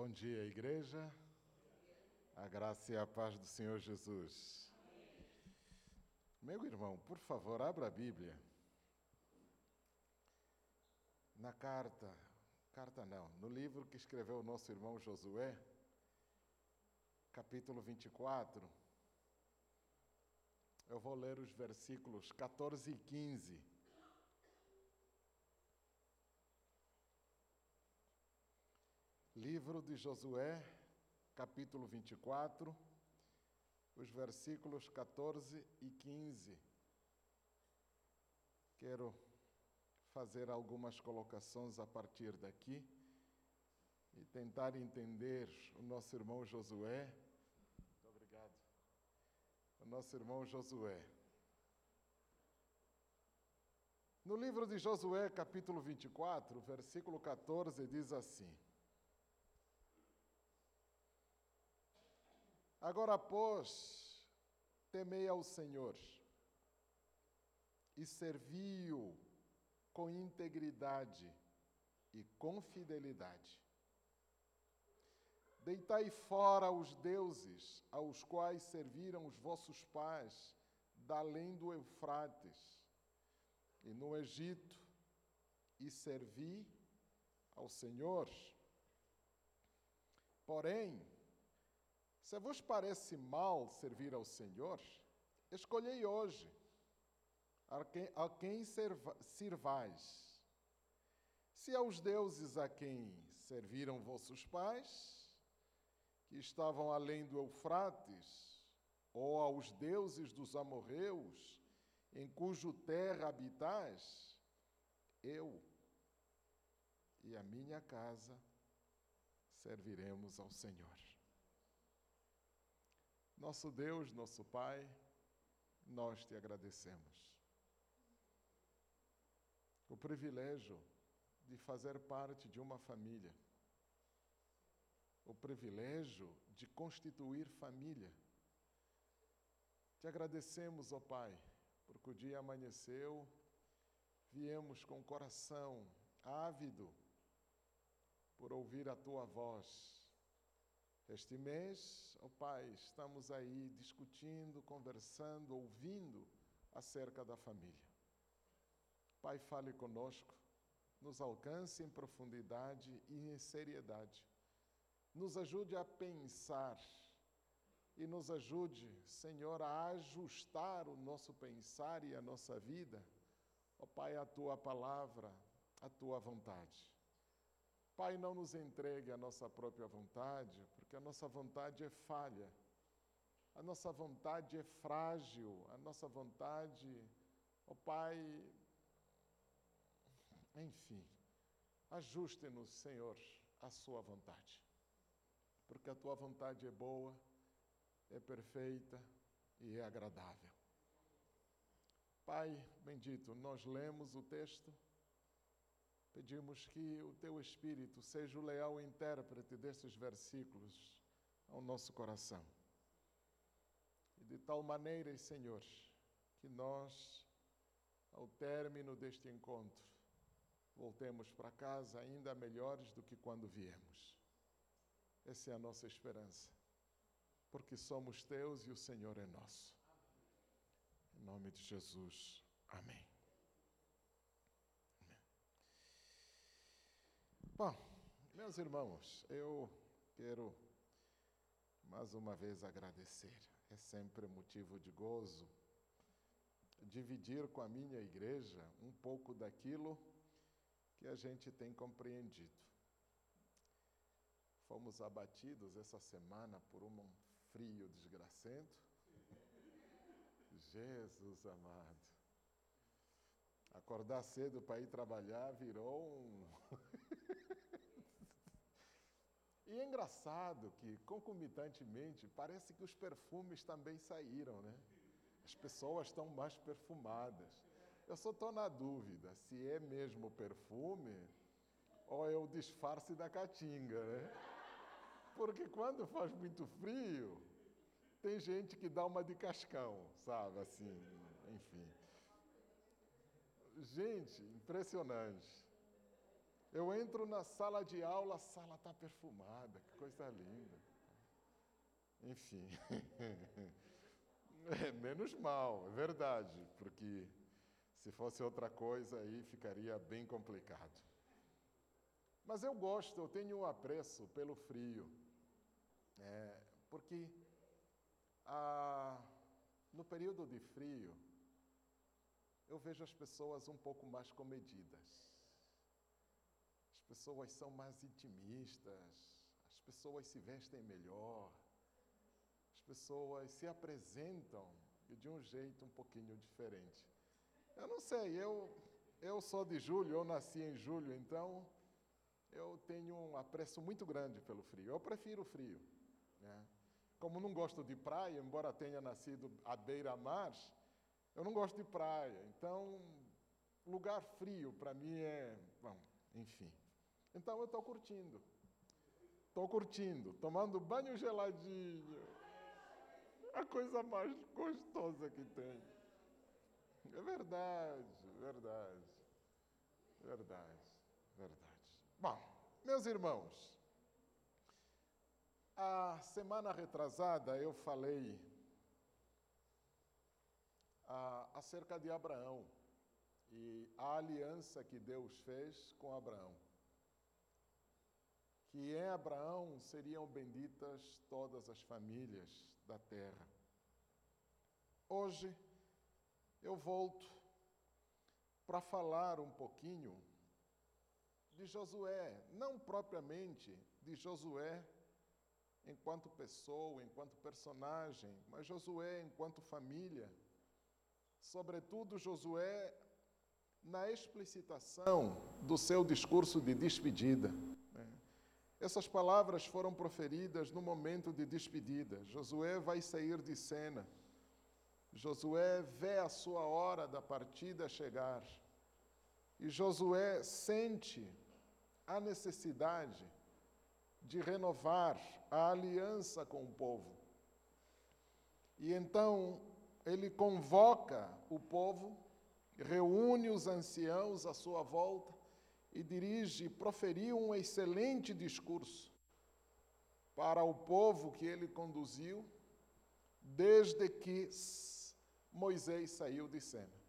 Bom dia, igreja. A graça e a paz do Senhor Jesus. Meu irmão, por favor, abra a Bíblia. Na carta, carta não, no livro que escreveu o nosso irmão Josué, capítulo 24. Eu vou ler os versículos 14 e 15. Livro de Josué, capítulo 24, os versículos 14 e 15. Quero fazer algumas colocações a partir daqui e tentar entender o nosso irmão Josué. Muito obrigado. O nosso irmão Josué. No livro de Josué, capítulo 24, versículo 14, diz assim: Agora, pois, temei ao Senhor e servi-o com integridade e com fidelidade. Deitai fora os deuses aos quais serviram os vossos pais, da além do Eufrates, e no Egito, e servi ao Senhor. Porém, se vos parece mal servir ao Senhor, escolhei hoje a quem, a quem sirvais. Se aos deuses a quem serviram vossos pais, que estavam além do Eufrates, ou aos deuses dos amorreus, em cujo terra habitais, eu e a minha casa serviremos ao Senhor. Nosso Deus, nosso Pai, nós te agradecemos. O privilégio de fazer parte de uma família. O privilégio de constituir família. Te agradecemos, ó oh Pai, porque o dia amanheceu, viemos com o coração ávido por ouvir a tua voz este mês, ó oh Pai, estamos aí discutindo, conversando, ouvindo acerca da família. Pai, fale conosco, nos alcance em profundidade e em seriedade. Nos ajude a pensar e nos ajude, Senhor, a ajustar o nosso pensar e a nossa vida, ó oh Pai, a tua palavra, a tua vontade. Pai, não nos entregue a nossa própria vontade, porque a nossa vontade é falha, a nossa vontade é frágil, a nossa vontade, ó oh Pai, enfim, ajuste-nos, Senhor, à Sua vontade, porque a Tua vontade é boa, é perfeita e é agradável. Pai bendito, nós lemos o texto Pedimos que o teu Espírito seja o leal intérprete destes versículos ao nosso coração. E de tal maneira, Senhor, que nós, ao término deste encontro, voltemos para casa ainda melhores do que quando viemos. Essa é a nossa esperança, porque somos teus e o Senhor é nosso. Em nome de Jesus, amém. Bom, meus irmãos, eu quero mais uma vez agradecer. É sempre motivo de gozo dividir com a minha igreja um pouco daquilo que a gente tem compreendido. Fomos abatidos essa semana por um frio desgracento. Jesus amado. Acordar cedo para ir trabalhar virou um. e é engraçado que, concomitantemente, parece que os perfumes também saíram, né? As pessoas estão mais perfumadas. Eu só estou na dúvida se é mesmo perfume ou é o disfarce da caatinga, né? Porque quando faz muito frio, tem gente que dá uma de cascão, sabe? Assim, enfim. Gente, impressionante. Eu entro na sala de aula, a sala está perfumada, que coisa linda. Enfim. É, menos mal, é verdade, porque se fosse outra coisa aí ficaria bem complicado. Mas eu gosto, eu tenho um apreço pelo frio, é, porque ah, no período de frio eu vejo as pessoas um pouco mais comedidas. As pessoas são mais intimistas, as pessoas se vestem melhor, as pessoas se apresentam de um jeito um pouquinho diferente. Eu não sei, eu, eu sou de julho, eu nasci em julho, então eu tenho um apreço muito grande pelo frio. Eu prefiro o frio. Né? Como não gosto de praia, embora tenha nascido à beira-mar, eu não gosto de praia. Então, lugar frio para mim é. Bom, enfim. Então eu estou curtindo. Estou curtindo, tomando banho geladinho. A coisa mais gostosa que tem. É verdade, verdade, verdade, verdade. Bom, meus irmãos, a semana retrasada eu falei ah, acerca de Abraão e a aliança que Deus fez com Abraão que em Abraão seriam benditas todas as famílias da terra. Hoje eu volto para falar um pouquinho de Josué, não propriamente de Josué enquanto pessoa, enquanto personagem, mas Josué enquanto família. Sobretudo Josué na explicitação do seu discurso de despedida. Essas palavras foram proferidas no momento de despedida. Josué vai sair de cena. Josué vê a sua hora da partida chegar. E Josué sente a necessidade de renovar a aliança com o povo. E então ele convoca o povo, reúne os anciãos à sua volta e dirige, proferiu um excelente discurso para o povo que ele conduziu desde que Moisés saiu de cena.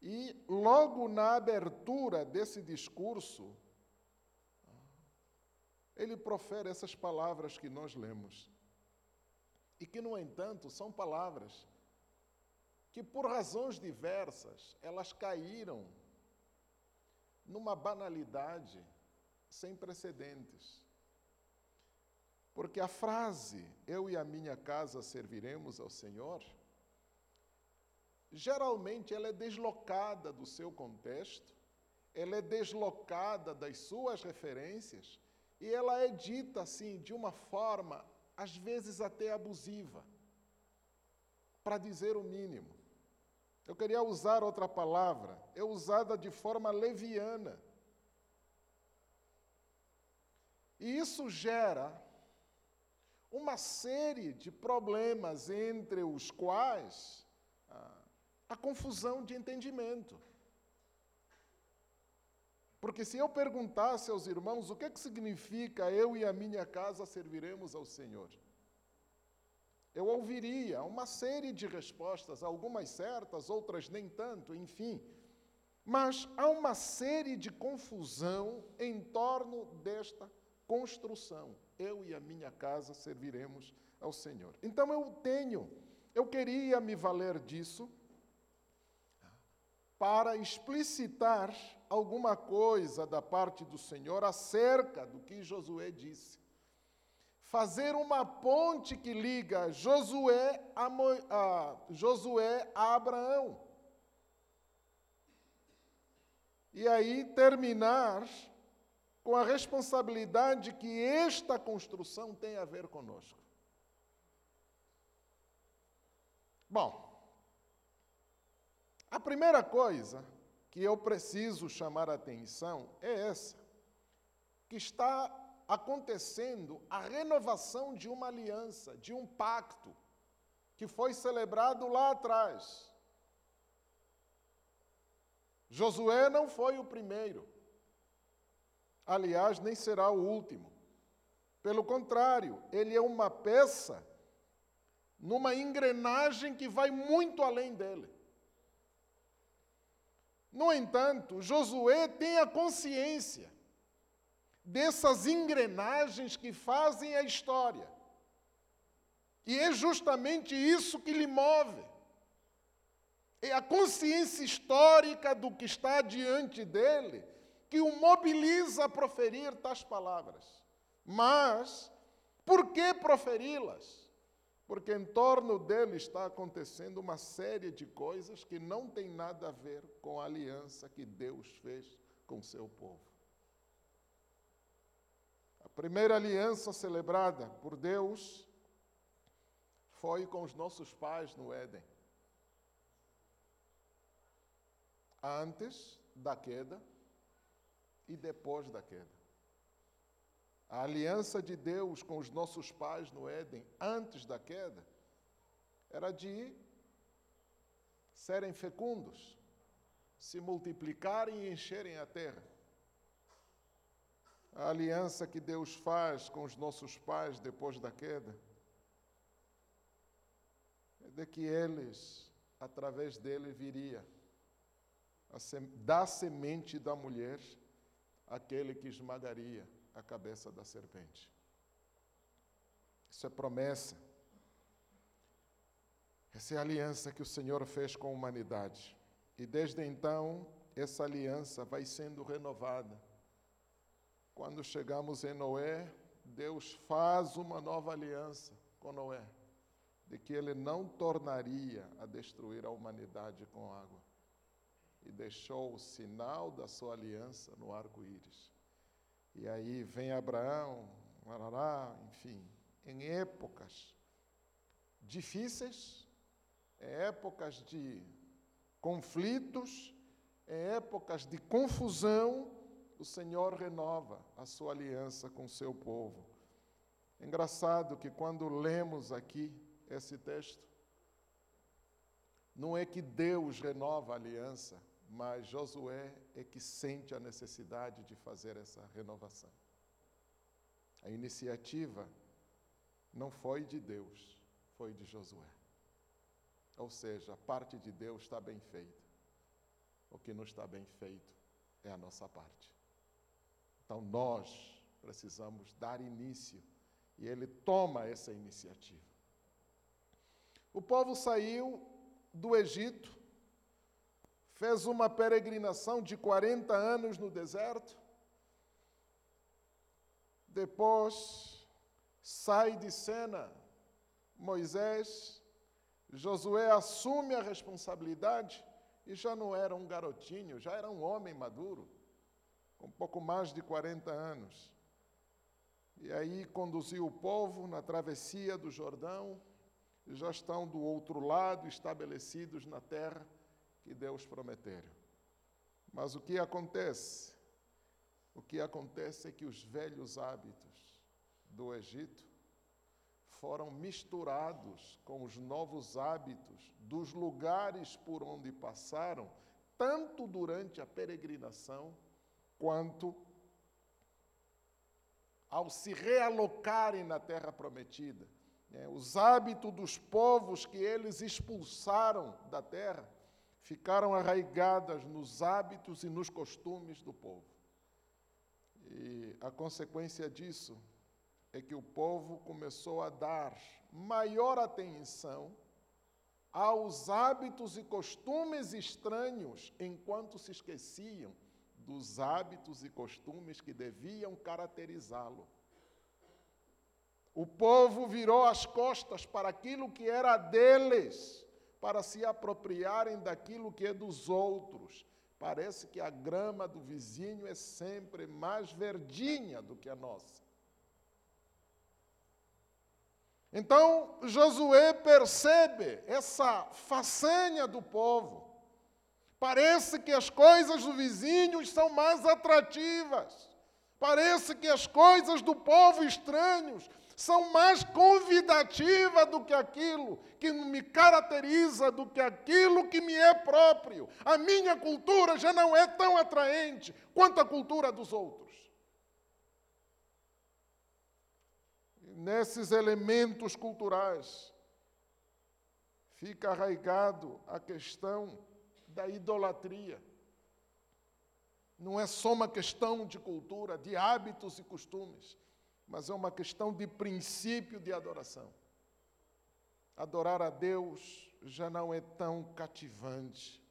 E logo na abertura desse discurso, ele profere essas palavras que nós lemos. E que, no entanto, são palavras que, por razões diversas, elas caíram numa banalidade sem precedentes. Porque a frase, eu e a minha casa serviremos ao Senhor, geralmente ela é deslocada do seu contexto, ela é deslocada das suas referências e ela é dita assim de uma forma, às vezes até abusiva, para dizer o mínimo. Eu queria usar outra palavra, é usada de forma leviana. E isso gera uma série de problemas entre os quais a, a confusão de entendimento. Porque se eu perguntasse aos irmãos o que, é que significa eu e a minha casa serviremos ao Senhor, eu ouviria uma série de respostas, algumas certas, outras nem tanto, enfim. Mas há uma série de confusão em torno desta construção. Eu e a minha casa serviremos ao Senhor. Então eu tenho, eu queria me valer disso para explicitar alguma coisa da parte do Senhor acerca do que Josué disse fazer uma ponte que liga Josué a, a, Josué a Abraão. E aí terminar com a responsabilidade que esta construção tem a ver conosco. Bom, a primeira coisa que eu preciso chamar a atenção é essa, que está acontecendo a renovação de uma aliança, de um pacto, que foi celebrado lá atrás. Josué não foi o primeiro. Aliás, nem será o último. Pelo contrário, ele é uma peça numa engrenagem que vai muito além dele. No entanto, Josué tem a consciência dessas engrenagens que fazem a história. E é justamente isso que lhe move. É a consciência histórica do que está diante dele que o mobiliza a proferir tais palavras. Mas, por que proferi-las? Porque em torno dele está acontecendo uma série de coisas que não tem nada a ver com a aliança que Deus fez com seu povo. Primeira aliança celebrada por Deus foi com os nossos pais no Éden. Antes da queda e depois da queda. A aliança de Deus com os nossos pais no Éden, antes da queda, era de serem fecundos, se multiplicarem e encherem a terra. A aliança que Deus faz com os nossos pais depois da queda de que eles, através dele, viria sem, da semente da mulher aquele que esmagaria a cabeça da serpente. Isso é promessa. Essa é a aliança que o Senhor fez com a humanidade. E desde então, essa aliança vai sendo renovada. Quando chegamos em Noé, Deus faz uma nova aliança com Noé de que ele não tornaria a destruir a humanidade com água. E deixou o sinal da sua aliança no arco-íris. E aí vem Abraão, Marará, enfim, em épocas difíceis, em épocas de conflitos, em épocas de confusão, o Senhor renova a sua aliança com o seu povo. Engraçado que quando lemos aqui esse texto. Não é que Deus renova a aliança, mas Josué é que sente a necessidade de fazer essa renovação. A iniciativa não foi de Deus, foi de Josué. Ou seja, a parte de Deus está bem feita. O que não está bem feito é a nossa parte. Então nós precisamos dar início e ele toma essa iniciativa. O povo saiu do Egito, fez uma peregrinação de 40 anos no deserto, depois sai de cena Moisés, Josué assume a responsabilidade e já não era um garotinho, já era um homem maduro, com pouco mais de 40 anos. E aí conduziu o povo na travessia do Jordão, já estão do outro lado, estabelecidos na terra que Deus prometeu. Mas o que acontece? O que acontece é que os velhos hábitos do Egito foram misturados com os novos hábitos dos lugares por onde passaram, tanto durante a peregrinação quanto ao se realocarem na terra prometida é, os hábitos dos povos que eles expulsaram da terra ficaram arraigadas nos hábitos e nos costumes do povo. E a consequência disso é que o povo começou a dar maior atenção aos hábitos e costumes estranhos, enquanto se esqueciam dos hábitos e costumes que deviam caracterizá-lo. O povo virou as costas para aquilo que era deles, para se apropriarem daquilo que é dos outros. Parece que a grama do vizinho é sempre mais verdinha do que a nossa. Então Josué percebe essa façanha do povo. Parece que as coisas do vizinho são mais atrativas. Parece que as coisas do povo estranhos são mais convidativas do que aquilo que me caracteriza, do que aquilo que me é próprio. A minha cultura já não é tão atraente quanto a cultura dos outros. E nesses elementos culturais fica arraigado a questão da idolatria. Não é só uma questão de cultura, de hábitos e costumes, mas é uma questão de princípio de adoração. Adorar a Deus já não é tão cativante,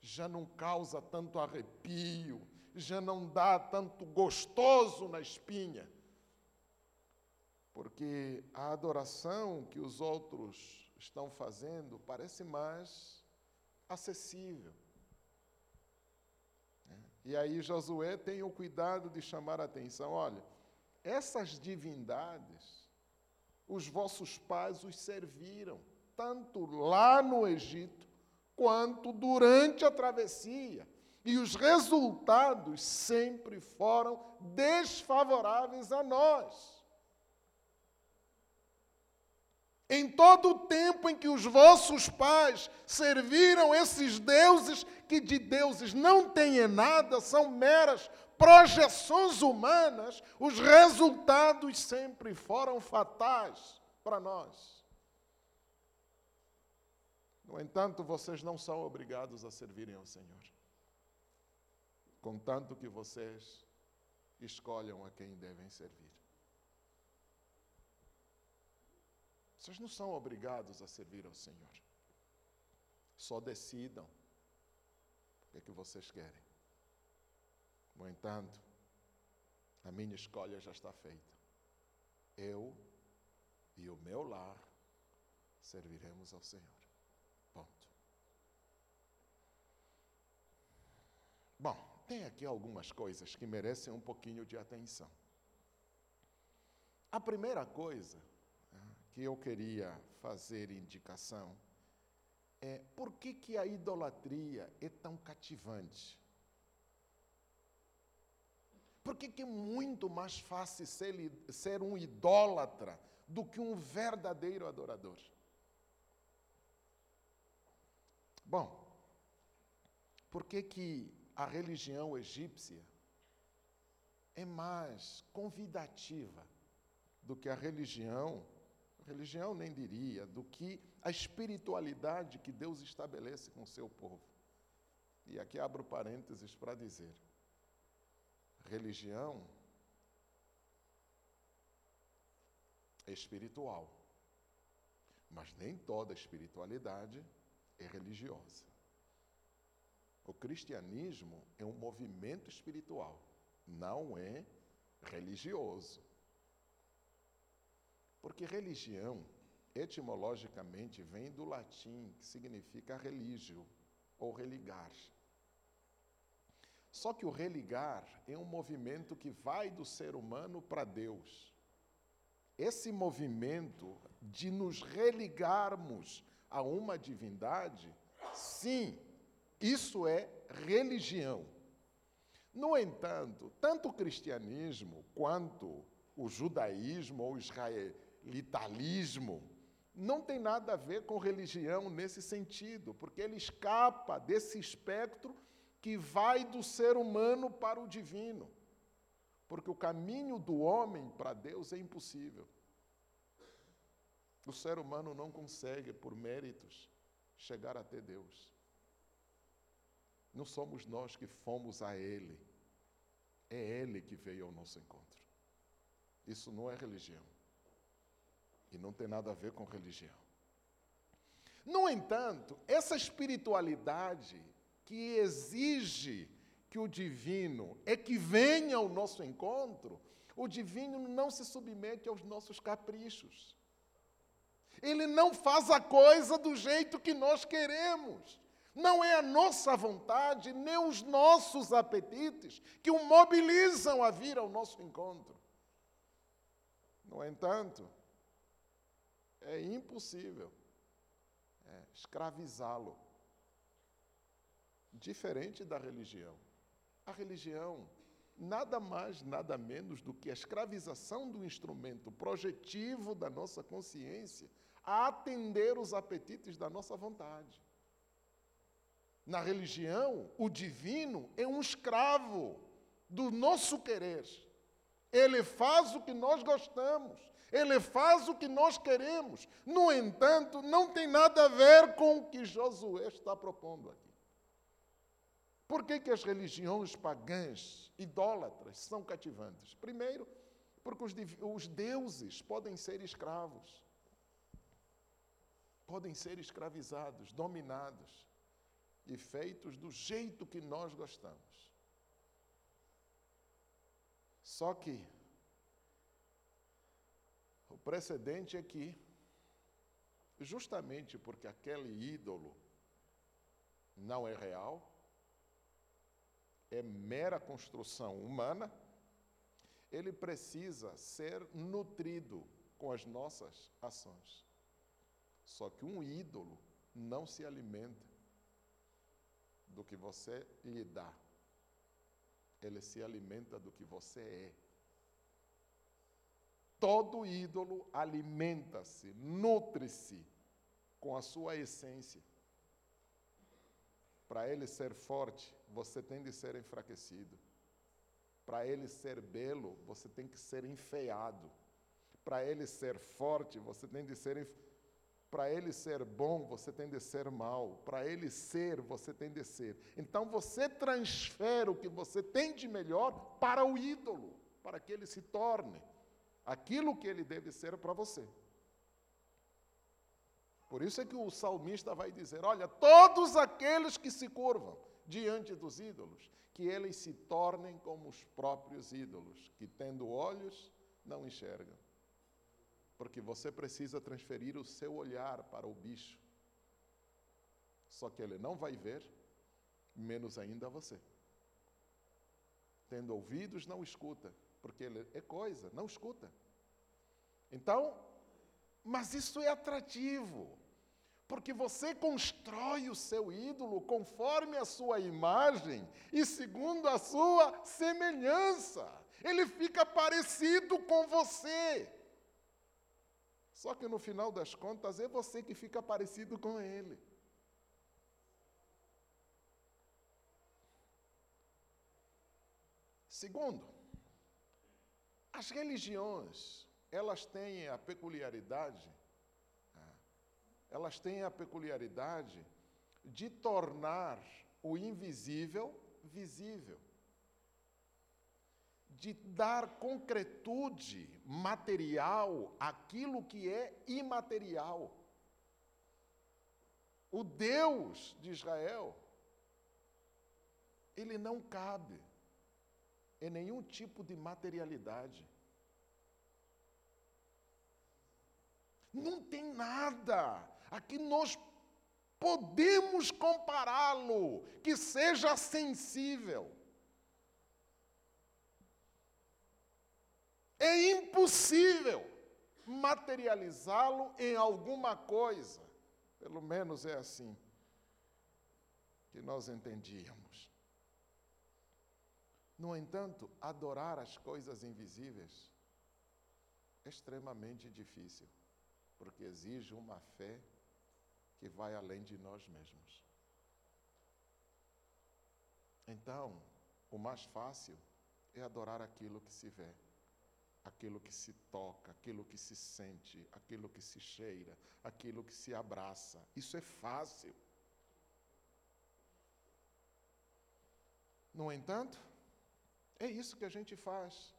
já não causa tanto arrepio, já não dá tanto gostoso na espinha. Porque a adoração que os outros estão fazendo parece mais acessível. E aí Josué tem o cuidado de chamar a atenção: olha, essas divindades, os vossos pais os serviram, tanto lá no Egito, quanto durante a travessia. E os resultados sempre foram desfavoráveis a nós. Em todo o tempo em que os vossos pais serviram esses deuses, que de deuses não têm nada, são meras projeções humanas, os resultados sempre foram fatais para nós. No entanto, vocês não são obrigados a servirem ao Senhor, contanto que vocês escolham a quem devem servir. Vocês não são obrigados a servir ao Senhor. Só decidam o que, é que vocês querem. No entanto, a minha escolha já está feita. Eu e o meu lar serviremos ao Senhor. Ponto. Bom, tem aqui algumas coisas que merecem um pouquinho de atenção. A primeira coisa que eu queria fazer indicação é por que, que a idolatria é tão cativante? Por que, que é muito mais fácil ser, ser um idólatra do que um verdadeiro adorador? Bom, por que, que a religião egípcia é mais convidativa do que a religião religião nem diria, do que a espiritualidade que Deus estabelece com o seu povo. E aqui abro parênteses para dizer: religião é espiritual, mas nem toda espiritualidade é religiosa. O cristianismo é um movimento espiritual, não é religioso. Porque religião, etimologicamente, vem do latim, que significa religio, ou religar. Só que o religar é um movimento que vai do ser humano para Deus. Esse movimento de nos religarmos a uma divindade, sim, isso é religião. No entanto, tanto o cristianismo quanto o judaísmo ou israel, litalismo, não tem nada a ver com religião nesse sentido, porque ele escapa desse espectro que vai do ser humano para o divino. Porque o caminho do homem para Deus é impossível. O ser humano não consegue, por méritos, chegar até Deus. Não somos nós que fomos a Ele, é Ele que veio ao nosso encontro. Isso não é religião. E não tem nada a ver com religião. No entanto, essa espiritualidade que exige que o divino é que venha ao nosso encontro, o divino não se submete aos nossos caprichos. Ele não faz a coisa do jeito que nós queremos. Não é a nossa vontade, nem os nossos apetites que o mobilizam a vir ao nosso encontro. No entanto, é impossível é, escravizá-lo. Diferente da religião. A religião nada mais, nada menos do que a escravização do instrumento projetivo da nossa consciência a atender os apetites da nossa vontade. Na religião, o divino é um escravo do nosso querer. Ele faz o que nós gostamos. Ele faz o que nós queremos. No entanto, não tem nada a ver com o que Josué está propondo aqui. Por que, que as religiões pagãs, idólatras, são cativantes? Primeiro, porque os, os deuses podem ser escravos, podem ser escravizados, dominados e feitos do jeito que nós gostamos. Só que o precedente é que, justamente porque aquele ídolo não é real, é mera construção humana, ele precisa ser nutrido com as nossas ações. Só que um ídolo não se alimenta do que você lhe dá, ele se alimenta do que você é. Todo ídolo alimenta-se, nutre-se com a sua essência. Para ele ser forte, você tem de ser enfraquecido. Para ele ser belo, você tem que ser enfeiado. Para ele ser forte, você tem de ser. Para ele ser bom, você tem de ser mal. Para ele ser, você tem de ser. Então você transfere o que você tem de melhor para o ídolo, para que ele se torne aquilo que ele deve ser para você. Por isso é que o salmista vai dizer: olha, todos aqueles que se curvam diante dos ídolos, que eles se tornem como os próprios ídolos, que tendo olhos, não enxergam. Porque você precisa transferir o seu olhar para o bicho. Só que ele não vai ver, menos ainda você. Tendo ouvidos, não escuta, porque ele é coisa, não escuta. Então, mas isso é atrativo, porque você constrói o seu ídolo conforme a sua imagem e segundo a sua semelhança. Ele fica parecido com você. Só que no final das contas é você que fica parecido com ele. Segundo, as religiões elas têm a peculiaridade, ah, elas têm a peculiaridade de tornar o invisível visível, de dar concretude material àquilo que é imaterial. O Deus de Israel, ele não cabe em nenhum tipo de materialidade. Não tem nada. Aqui nós podemos compará-lo, que seja sensível. É impossível materializá-lo em alguma coisa. Pelo menos é assim que nós entendíamos. No entanto, adorar as coisas invisíveis é extremamente difícil porque exige uma fé que vai além de nós mesmos. Então, o mais fácil é adorar aquilo que se vê, aquilo que se toca, aquilo que se sente, aquilo que se cheira, aquilo que se abraça. Isso é fácil. No entanto, é isso que a gente faz.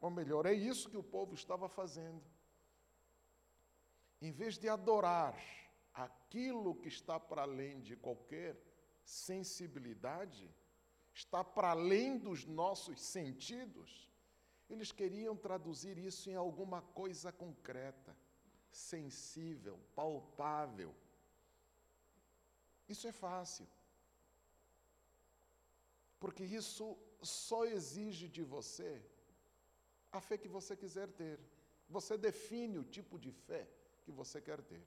Ou melhor, é isso que o povo estava fazendo em vez de adorar aquilo que está para além de qualquer sensibilidade, está para além dos nossos sentidos, eles queriam traduzir isso em alguma coisa concreta, sensível, palpável. Isso é fácil. Porque isso só exige de você a fé que você quiser ter. Você define o tipo de fé que você quer ter.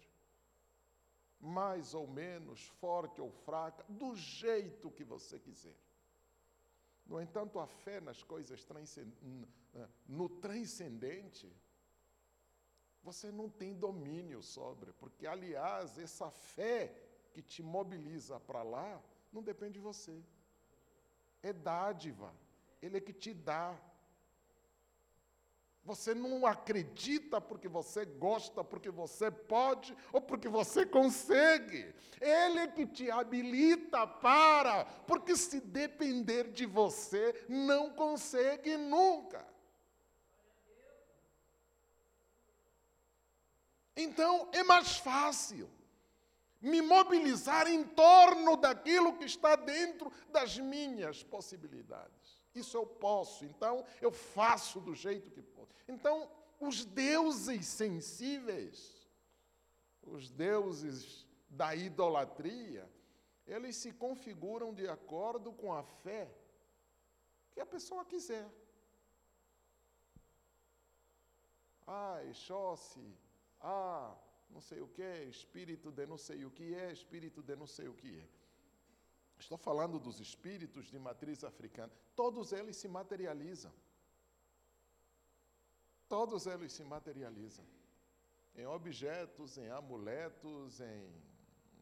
Mais ou menos, forte ou fraca, do jeito que você quiser. No entanto, a fé nas coisas no transcendente, você não tem domínio sobre, porque, aliás, essa fé que te mobiliza para lá não depende de você. É dádiva, Ele é que te dá. Você não acredita porque você gosta, porque você pode ou porque você consegue. Ele é que te habilita para, porque se depender de você, não consegue nunca. Então é mais fácil me mobilizar em torno daquilo que está dentro das minhas possibilidades. Isso eu posso, então eu faço do jeito que posso. Então, os deuses sensíveis, os deuses da idolatria, eles se configuram de acordo com a fé que a pessoa quiser. Ah, Exóce, ah, não sei o que, espírito de não sei o que é, espírito de não sei o que é. Estou falando dos espíritos de matriz africana. Todos eles se materializam. Todos eles se materializam em objetos, em amuletos, em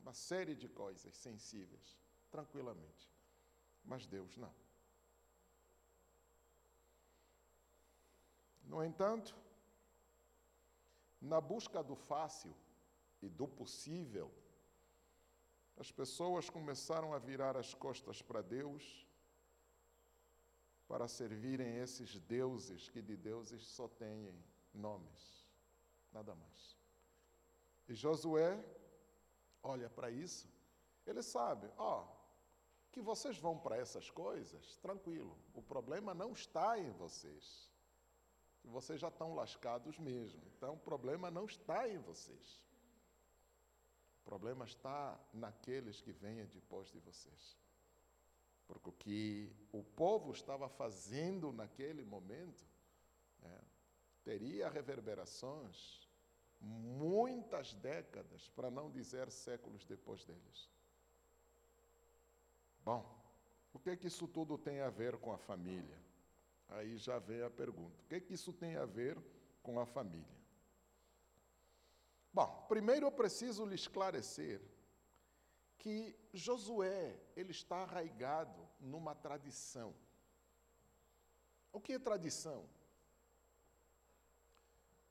uma série de coisas sensíveis, tranquilamente. Mas Deus não. No entanto, na busca do fácil e do possível, as pessoas começaram a virar as costas para Deus para servirem esses deuses que de deuses só têm nomes, nada mais. E Josué olha para isso, ele sabe, ó, que vocês vão para essas coisas, tranquilo, o problema não está em vocês. Vocês já estão lascados mesmo, então o problema não está em vocês. O problema está naqueles que venham depois de vocês. Porque o que o povo estava fazendo naquele momento né, teria reverberações muitas décadas, para não dizer séculos depois deles. Bom, o que, é que isso tudo tem a ver com a família? Aí já vem a pergunta: o que, é que isso tem a ver com a família? Bom, primeiro eu preciso lhe esclarecer que Josué, ele está arraigado numa tradição. O que é tradição?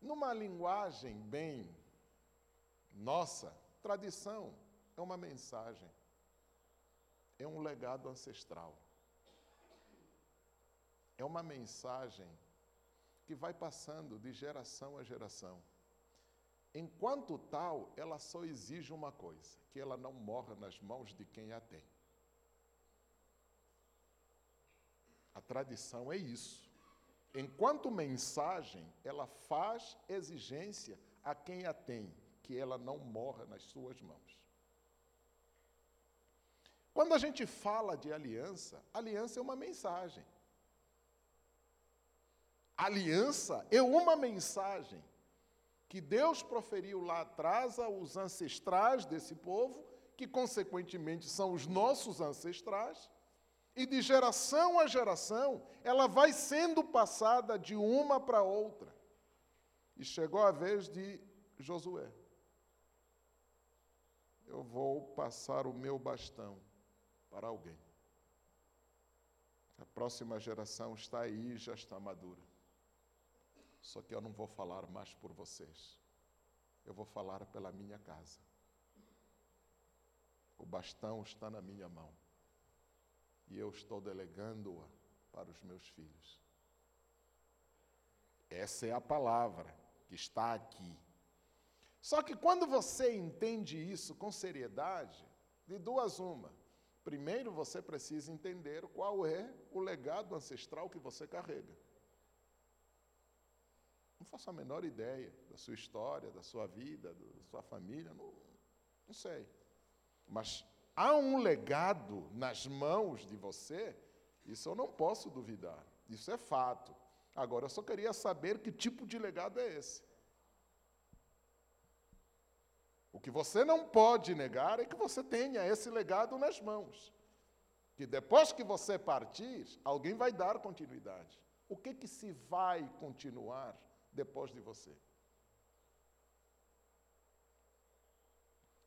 Numa linguagem bem nossa, tradição é uma mensagem, é um legado ancestral. É uma mensagem que vai passando de geração a geração. Enquanto tal, ela só exige uma coisa: que ela não morra nas mãos de quem a tem. A tradição é isso. Enquanto mensagem, ela faz exigência a quem a tem, que ela não morra nas suas mãos. Quando a gente fala de aliança, aliança é uma mensagem. Aliança é uma mensagem que Deus proferiu lá atrás aos ancestrais desse povo, que consequentemente são os nossos ancestrais, e de geração a geração, ela vai sendo passada de uma para outra. E chegou a vez de Josué. Eu vou passar o meu bastão para alguém. A próxima geração está aí, já está madura. Só que eu não vou falar mais por vocês. Eu vou falar pela minha casa. O bastão está na minha mão. E eu estou delegando-a para os meus filhos. Essa é a palavra que está aqui. Só que quando você entende isso com seriedade, de duas uma. Primeiro você precisa entender qual é o legado ancestral que você carrega. Não faço a menor ideia da sua história, da sua vida, da sua família, não, não sei. Mas há um legado nas mãos de você, isso eu não posso duvidar, isso é fato. Agora, eu só queria saber que tipo de legado é esse. O que você não pode negar é que você tenha esse legado nas mãos. Que depois que você partir, alguém vai dar continuidade. O que que se vai continuar? Depois de você.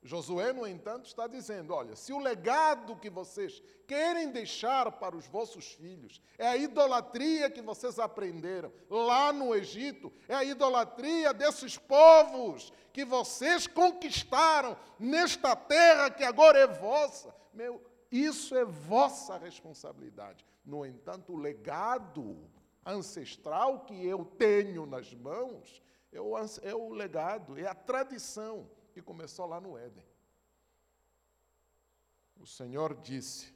Josué, no entanto, está dizendo: olha, se o legado que vocês querem deixar para os vossos filhos é a idolatria que vocês aprenderam lá no Egito, é a idolatria desses povos que vocês conquistaram nesta terra que agora é vossa, meu, isso é vossa responsabilidade. No entanto, o legado ancestral que eu tenho nas mãos é o, é o legado, é a tradição que começou lá no Éden. O Senhor disse,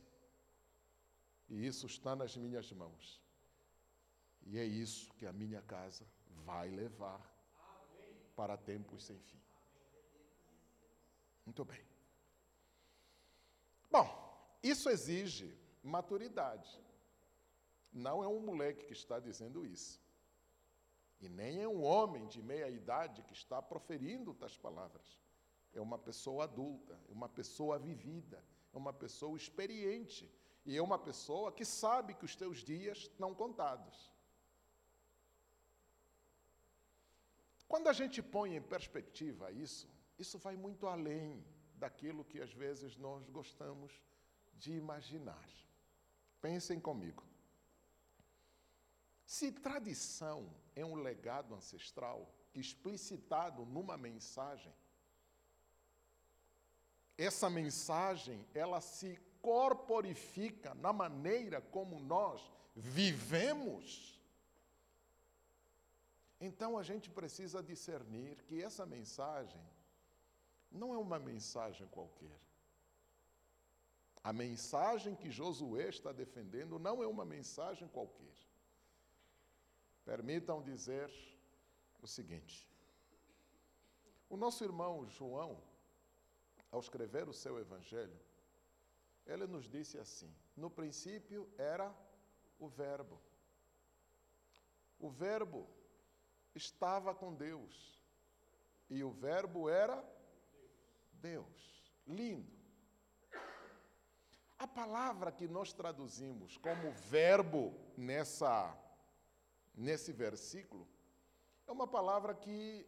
e isso está nas minhas mãos, e é isso que a minha casa vai levar para tempos sem fim. Muito bem. Bom, isso exige maturidade. Não é um moleque que está dizendo isso. E nem é um homem de meia idade que está proferindo tais palavras é uma pessoa adulta, é uma pessoa vivida, é uma pessoa experiente e é uma pessoa que sabe que os teus dias estão contados. Quando a gente põe em perspectiva isso, isso vai muito além daquilo que às vezes nós gostamos de imaginar. Pensem comigo. Se tradição é um legado ancestral explicitado numa mensagem, essa mensagem, ela se corporifica na maneira como nós vivemos. Então a gente precisa discernir que essa mensagem não é uma mensagem qualquer. A mensagem que Josué está defendendo não é uma mensagem qualquer. Permitam dizer o seguinte: o nosso irmão João, ao escrever o seu evangelho, ele nos disse assim: no princípio era o Verbo. O Verbo estava com Deus. E o Verbo era Deus. Lindo. A palavra que nós traduzimos como verbo nessa nesse versículo é uma palavra que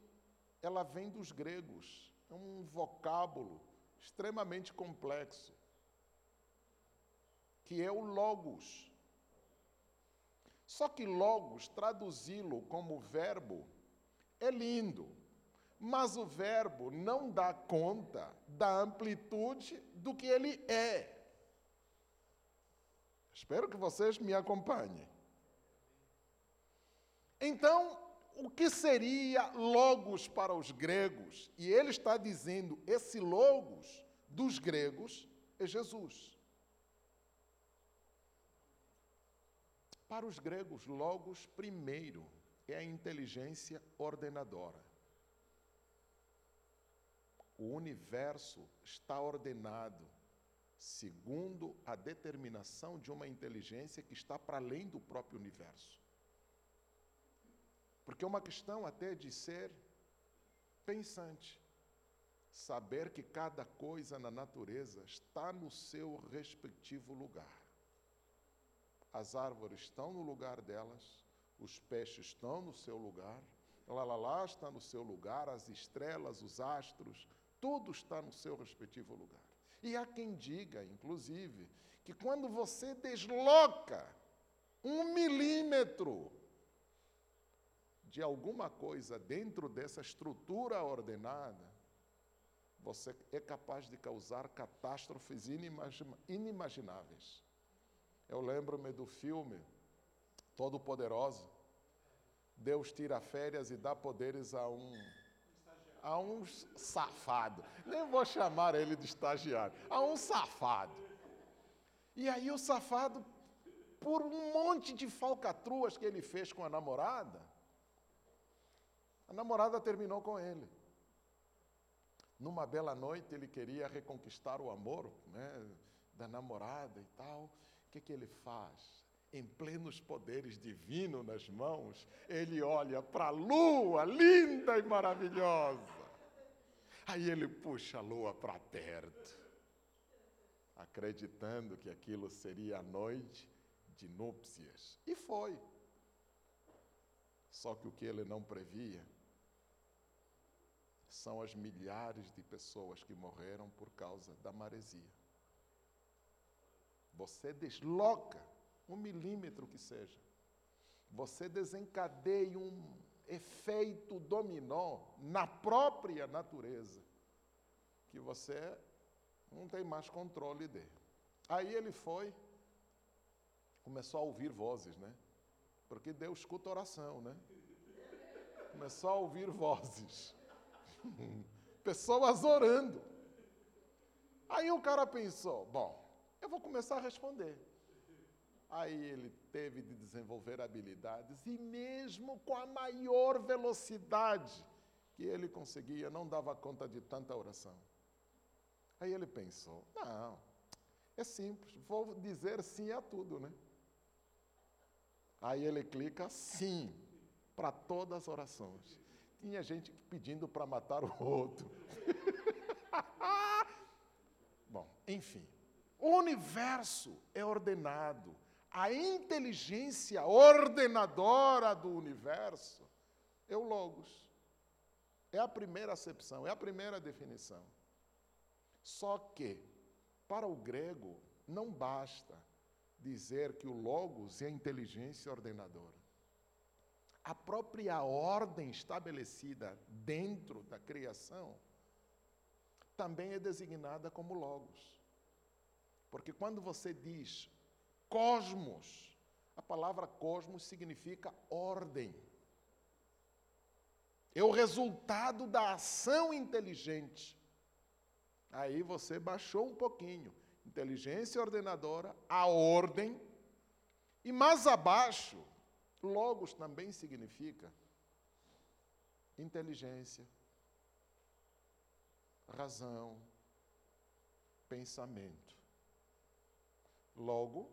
ela vem dos gregos, é um vocábulo extremamente complexo, que é o logos. Só que logos, traduzi-lo como verbo, é lindo, mas o verbo não dá conta da amplitude do que ele é. Espero que vocês me acompanhem. Então, o que seria logos para os gregos? E ele está dizendo: esse logos dos gregos é Jesus. Para os gregos, logos, primeiro, é a inteligência ordenadora. O universo está ordenado segundo a determinação de uma inteligência que está para além do próprio universo. Porque é uma questão até de ser pensante. Saber que cada coisa na natureza está no seu respectivo lugar. As árvores estão no lugar delas, os peixes estão no seu lugar, lá, lá, lá está no seu lugar, as estrelas, os astros, tudo está no seu respectivo lugar. E há quem diga, inclusive, que quando você desloca um milímetro de alguma coisa dentro dessa estrutura ordenada, você é capaz de causar catástrofes inimagináveis. Eu lembro-me do filme Todo-Poderoso. Deus tira férias e dá poderes a um a um safado. Nem vou chamar ele de estagiário. A um safado. E aí o safado, por um monte de falcatruas que ele fez com a namorada, a namorada terminou com ele. Numa bela noite, ele queria reconquistar o amor né, da namorada e tal. O que, que ele faz? Em plenos poderes divinos nas mãos, ele olha para a lua, linda e maravilhosa. Aí ele puxa a lua para perto, acreditando que aquilo seria a noite de núpcias. E foi. Só que o que ele não previa são as milhares de pessoas que morreram por causa da maresia. Você desloca um milímetro que seja. Você desencadeia um efeito dominó na própria natureza que você não tem mais controle dele. Aí ele foi, começou a ouvir vozes, né? Porque Deus escuta oração, né? Começou a ouvir vozes. Pessoas orando. Aí o cara pensou: bom, eu vou começar a responder. Aí ele teve de desenvolver habilidades e, mesmo com a maior velocidade que ele conseguia, não dava conta de tanta oração. Aí ele pensou: não, é simples, vou dizer sim a tudo, né? Aí ele clica sim para todas as orações. Tinha gente pedindo para matar o outro. Bom, enfim, o universo é ordenado. A inteligência ordenadora do universo é o Logos. É a primeira acepção, é a primeira definição. Só que, para o grego, não basta dizer que o Logos é a inteligência ordenadora. A própria ordem estabelecida dentro da criação também é designada como Logos. Porque quando você diz cosmos, a palavra cosmos significa ordem. É o resultado da ação inteligente. Aí você baixou um pouquinho inteligência ordenadora, a ordem, e mais abaixo, logos também significa inteligência, razão, pensamento. Logo,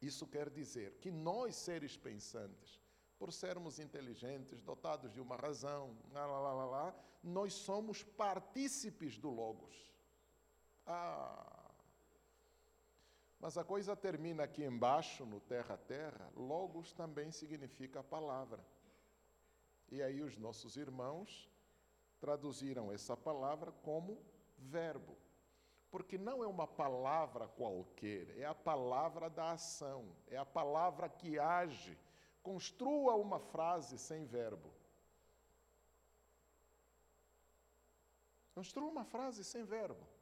isso quer dizer que nós, seres pensantes, por sermos inteligentes, dotados de uma razão, lá, lá, lá, lá, nós somos partícipes do Logos. Ah, mas a coisa termina aqui embaixo, no terra-terra, logos também significa palavra. E aí os nossos irmãos traduziram essa palavra como verbo. Porque não é uma palavra qualquer, é a palavra da ação, é a palavra que age. Construa uma frase sem verbo. Construa uma frase sem verbo.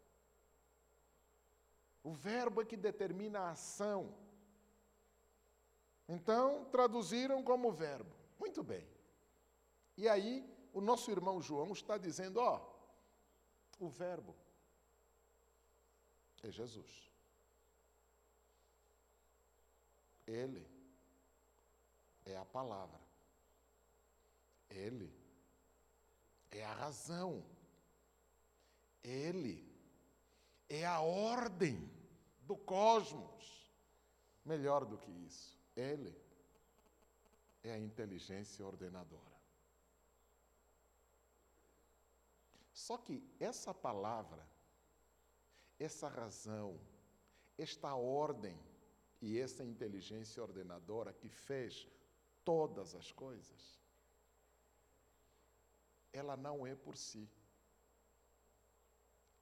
O verbo é que determina a ação. Então, traduziram como verbo. Muito bem. E aí, o nosso irmão João está dizendo: ó, o verbo é Jesus. Ele é a palavra. Ele é a razão. Ele é a ordem do cosmos. Melhor do que isso, Ele é a inteligência ordenadora. Só que essa palavra, essa razão, esta ordem e essa inteligência ordenadora que fez todas as coisas, ela não é por si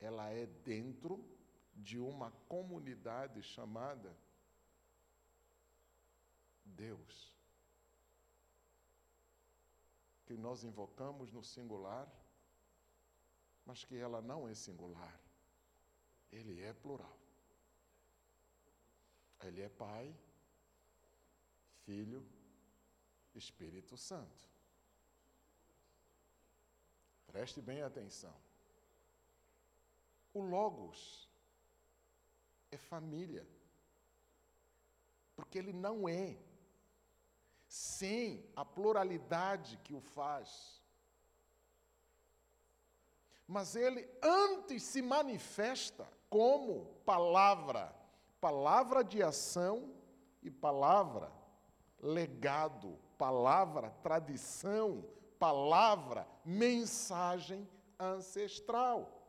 ela é dentro de uma comunidade chamada Deus. Que nós invocamos no singular, mas que ela não é singular. Ele é plural. Ele é Pai, Filho, Espírito Santo. Preste bem atenção. O Logos é família. Porque ele não é sem a pluralidade que o faz. Mas ele antes se manifesta como palavra, palavra de ação e palavra legado, palavra tradição, palavra mensagem ancestral.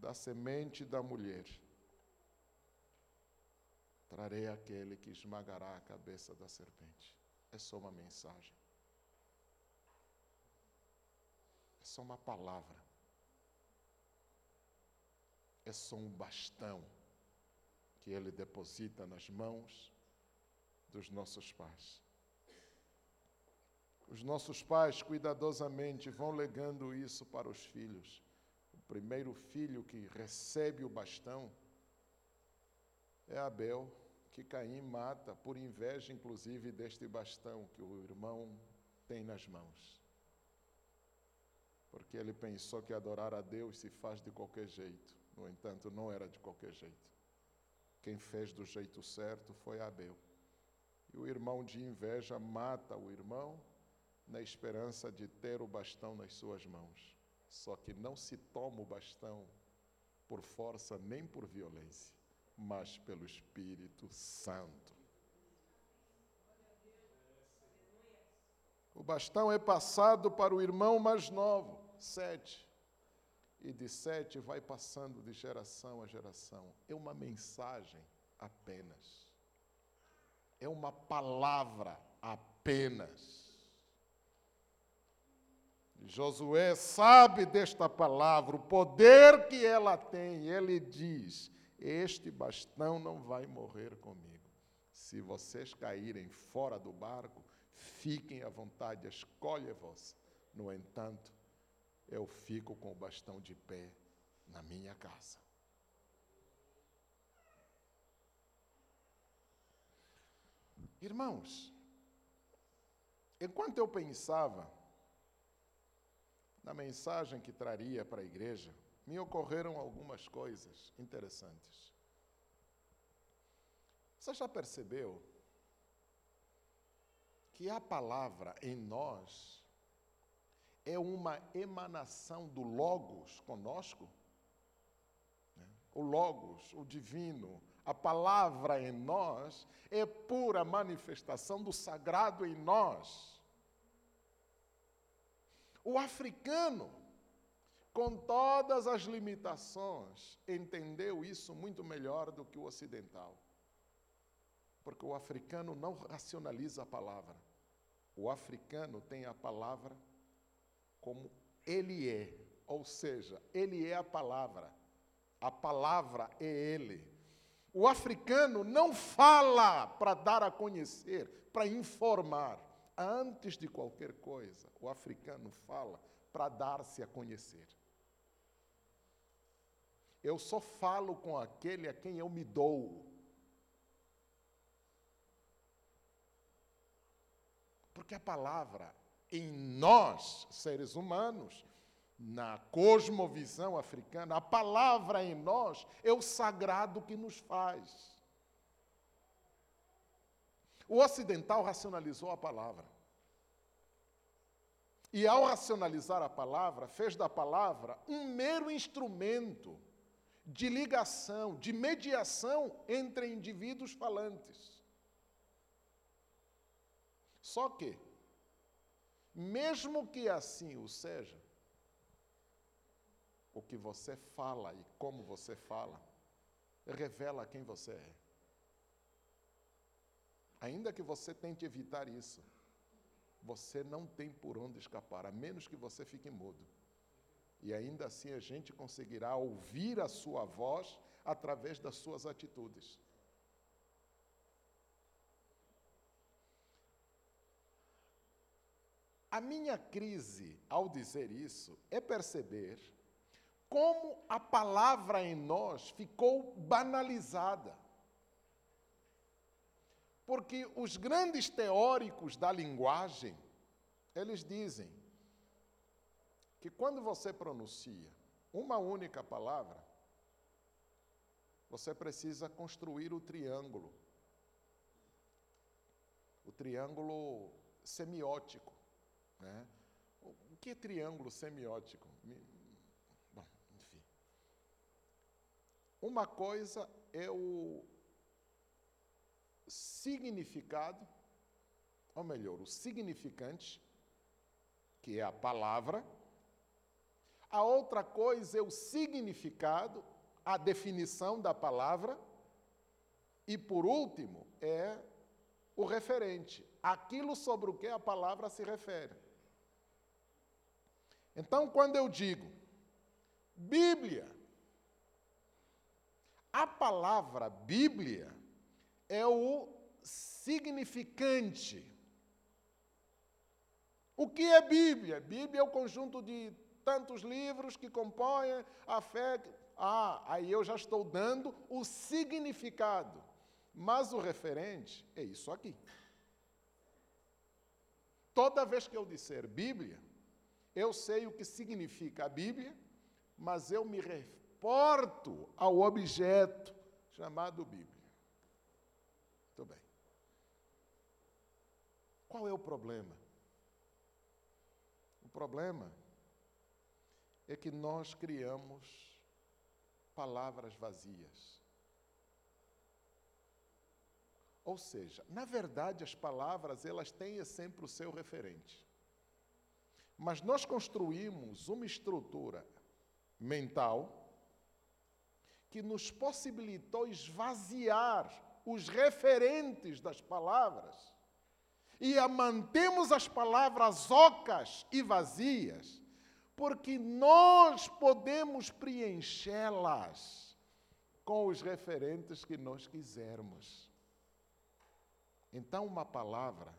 da semente da mulher, trarei aquele que esmagará a cabeça da serpente. É só uma mensagem. É só uma palavra. É só um bastão que ele deposita nas mãos dos nossos pais. Os nossos pais cuidadosamente vão legando isso para os filhos. Primeiro filho que recebe o bastão é Abel, que Caim mata por inveja, inclusive, deste bastão que o irmão tem nas mãos. Porque ele pensou que adorar a Deus se faz de qualquer jeito. No entanto, não era de qualquer jeito. Quem fez do jeito certo foi Abel. E o irmão de inveja mata o irmão na esperança de ter o bastão nas suas mãos. Só que não se toma o bastão por força nem por violência, mas pelo Espírito Santo. O bastão é passado para o irmão mais novo, sete. E de sete vai passando de geração a geração. É uma mensagem apenas. É uma palavra apenas. Josué sabe desta palavra, o poder que ela tem. Ele diz: Este bastão não vai morrer comigo. Se vocês caírem fora do barco, fiquem à vontade, escolhe vos. No entanto, eu fico com o bastão de pé na minha casa. Irmãos, enquanto eu pensava na mensagem que traria para a igreja, me ocorreram algumas coisas interessantes. Você já percebeu que a palavra em nós é uma emanação do Logos conosco? Né? O Logos, o divino, a palavra em nós é pura manifestação do sagrado em nós. O africano, com todas as limitações, entendeu isso muito melhor do que o ocidental. Porque o africano não racionaliza a palavra. O africano tem a palavra como ele é, ou seja, ele é a palavra. A palavra é ele. O africano não fala para dar a conhecer, para informar antes de qualquer coisa, o africano fala para dar-se a conhecer. Eu só falo com aquele a quem eu me dou. Porque a palavra em nós, seres humanos, na cosmovisão africana, a palavra em nós é o sagrado que nos faz. O ocidental racionalizou a palavra. E ao racionalizar a palavra, fez da palavra um mero instrumento de ligação, de mediação entre indivíduos falantes. Só que, mesmo que assim o seja, o que você fala e como você fala, revela quem você é. Ainda que você tente evitar isso, você não tem por onde escapar, a menos que você fique mudo. E ainda assim a gente conseguirá ouvir a sua voz através das suas atitudes. A minha crise ao dizer isso é perceber como a palavra em nós ficou banalizada. Porque os grandes teóricos da linguagem, eles dizem que quando você pronuncia uma única palavra, você precisa construir o triângulo. O triângulo semiótico. Né? O que é triângulo semiótico? Bom, enfim. Uma coisa é o significado, ou melhor, o significante, que é a palavra. A outra coisa é o significado, a definição da palavra. E por último, é o referente, aquilo sobre o que a palavra se refere. Então, quando eu digo Bíblia, a palavra Bíblia é o significante. O que é Bíblia? Bíblia é o conjunto de tantos livros que compõem a fé. Ah, aí eu já estou dando o significado. Mas o referente é isso aqui. Toda vez que eu disser Bíblia, eu sei o que significa a Bíblia, mas eu me reporto ao objeto chamado Bíblia. Muito bem. Qual é o problema? O problema é que nós criamos palavras vazias. Ou seja, na verdade, as palavras elas têm sempre o seu referente. Mas nós construímos uma estrutura mental que nos possibilitou esvaziar os referentes das palavras e a mantemos as palavras ocas e vazias, porque nós podemos preenchê-las com os referentes que nós quisermos. Então, uma palavra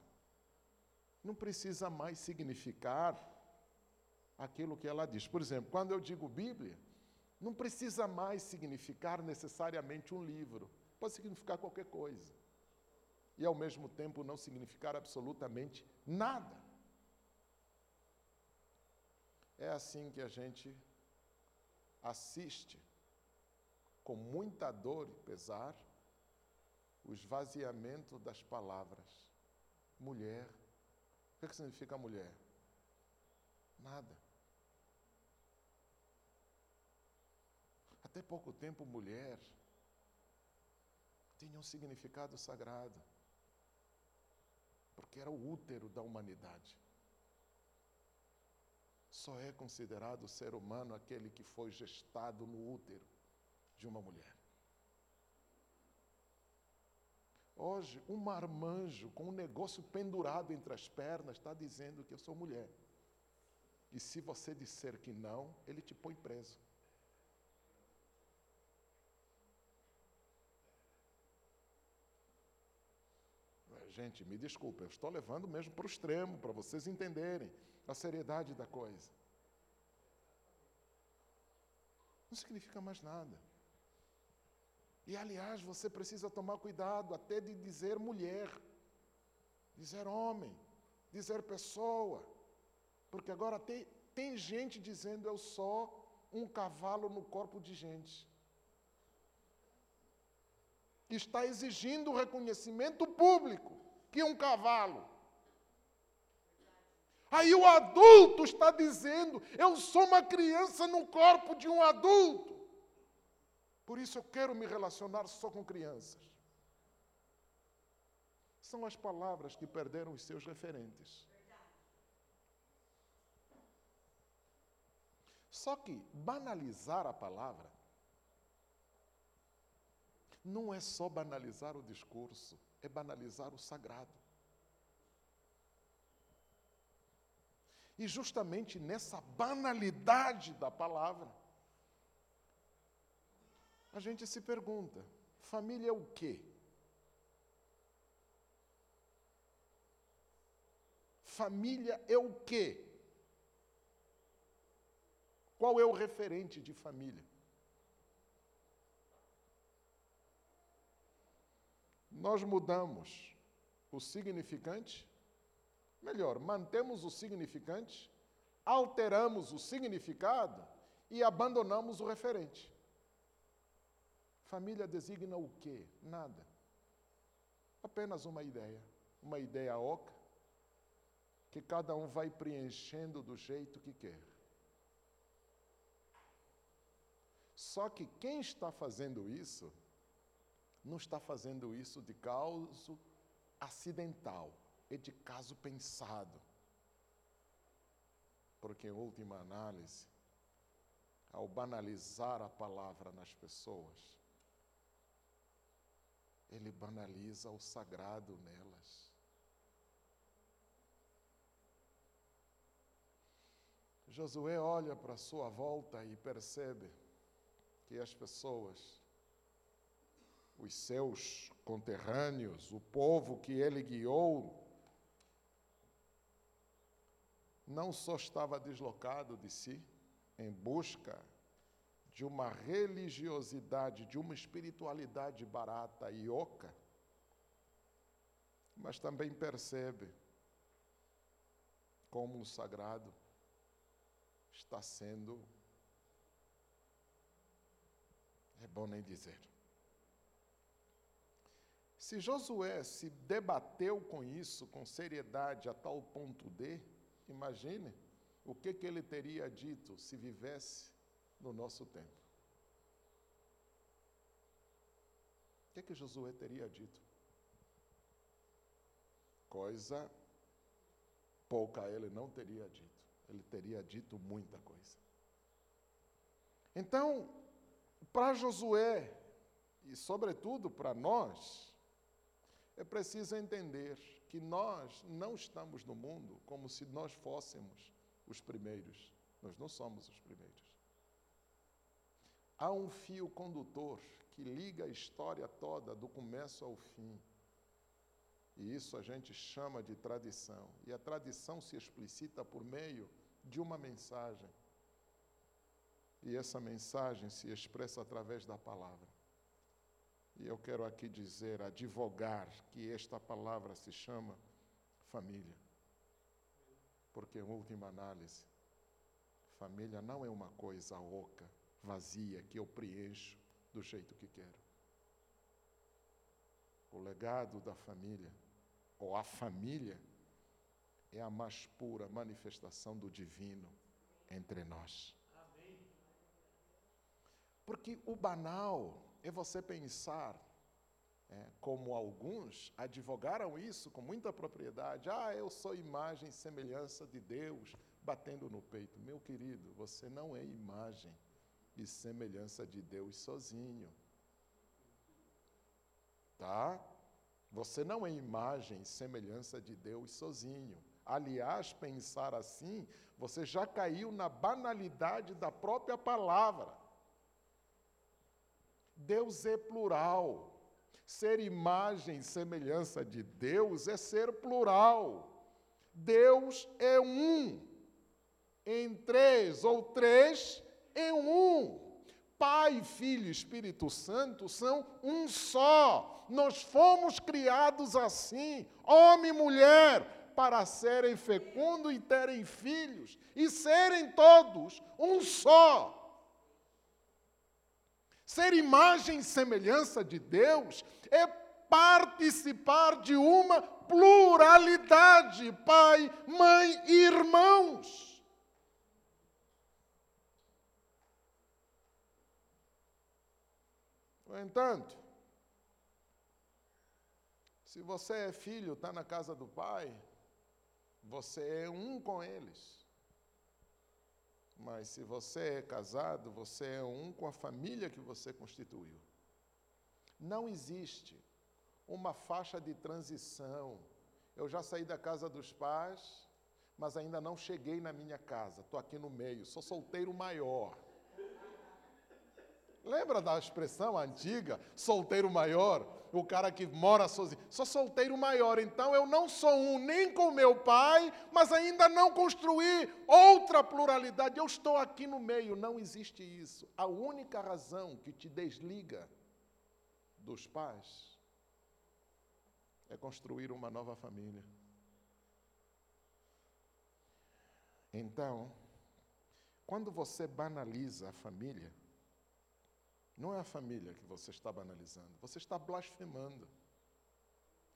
não precisa mais significar aquilo que ela diz. Por exemplo, quando eu digo Bíblia, não precisa mais significar necessariamente um livro, pode significar qualquer coisa. E ao mesmo tempo não significar absolutamente nada. É assim que a gente assiste, com muita dor e pesar, o esvaziamento das palavras. Mulher. O que significa mulher? Nada. Até pouco tempo, mulher tinha um significado sagrado, porque era o útero da humanidade. Só é considerado ser humano aquele que foi gestado no útero de uma mulher. Hoje, um marmanjo com um negócio pendurado entre as pernas está dizendo que eu sou mulher. E se você disser que não, ele te põe preso. Gente, me desculpe, eu estou levando mesmo para o extremo, para vocês entenderem a seriedade da coisa. Não significa mais nada. E, aliás, você precisa tomar cuidado até de dizer mulher, dizer homem, dizer pessoa. Porque agora tem, tem gente dizendo eu sou um cavalo no corpo de gente está exigindo o reconhecimento público que um cavalo. Aí o adulto está dizendo: Eu sou uma criança no corpo de um adulto. Por isso eu quero me relacionar só com crianças. São as palavras que perderam os seus referentes. Só que banalizar a palavra não é só banalizar o discurso, é banalizar o sagrado. E justamente nessa banalidade da palavra, a gente se pergunta: família é o quê? Família é o quê? Qual é o referente de família? Nós mudamos o significante, melhor, mantemos o significante, alteramos o significado e abandonamos o referente. Família designa o quê? Nada. Apenas uma ideia, uma ideia oca, que cada um vai preenchendo do jeito que quer. Só que quem está fazendo isso não está fazendo isso de causa acidental, é de caso pensado. Porque, em última análise, ao banalizar a palavra nas pessoas, ele banaliza o sagrado nelas. Josué olha para sua volta e percebe que as pessoas, os seus conterrâneos, o povo que ele guiou, não só estava deslocado de si em busca de uma religiosidade, de uma espiritualidade barata e oca, mas também percebe como o sagrado está sendo, é bom nem dizer. Se Josué se debateu com isso com seriedade a tal ponto de, imagine o que, que ele teria dito se vivesse no nosso tempo. O que, que Josué teria dito? Coisa pouca ele não teria dito. Ele teria dito muita coisa. Então, para Josué, e sobretudo para nós, é preciso entender que nós não estamos no mundo como se nós fôssemos os primeiros. Nós não somos os primeiros. Há um fio condutor que liga a história toda, do começo ao fim. E isso a gente chama de tradição. E a tradição se explicita por meio de uma mensagem. E essa mensagem se expressa através da palavra. E eu quero aqui dizer, advogar, que esta palavra se chama família. Porque, em última análise, família não é uma coisa oca, vazia, que eu preencho do jeito que quero. O legado da família, ou a família, é a mais pura manifestação do divino entre nós. Porque o banal é você pensar, é, como alguns advogaram isso com muita propriedade: ah, eu sou imagem e semelhança de Deus, batendo no peito. Meu querido, você não é imagem e semelhança de Deus sozinho. Tá? Você não é imagem e semelhança de Deus sozinho. Aliás, pensar assim, você já caiu na banalidade da própria palavra. Deus é plural. Ser imagem e semelhança de Deus é ser plural. Deus é um. Em três ou três em um. Pai, Filho e Espírito Santo são um só. Nós fomos criados assim, homem e mulher, para serem fecundos e terem filhos, e serem todos um só. Ser imagem e semelhança de Deus é participar de uma pluralidade, pai, mãe e irmãos. No entanto, se você é filho, está na casa do pai, você é um com eles. Mas se você é casado, você é um com a família que você constituiu. Não existe uma faixa de transição. Eu já saí da casa dos pais, mas ainda não cheguei na minha casa. Estou aqui no meio, sou solteiro maior. Lembra da expressão antiga, solteiro maior? O cara que mora sozinho. Sou solteiro maior, então eu não sou um nem com meu pai, mas ainda não construí outra pluralidade. Eu estou aqui no meio, não existe isso. A única razão que te desliga dos pais é construir uma nova família. Então, quando você banaliza a família, não é a família que você está banalizando, você está blasfemando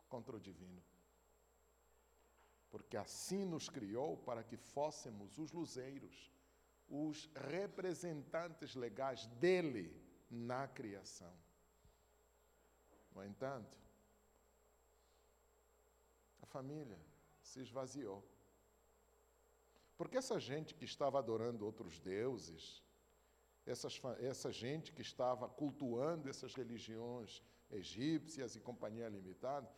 contra o divino. Porque assim nos criou para que fôssemos os luzeiros, os representantes legais dele na criação. No entanto, a família se esvaziou. Porque essa gente que estava adorando outros deuses, essas, essa gente que estava cultuando essas religiões egípcias e companhia limitada,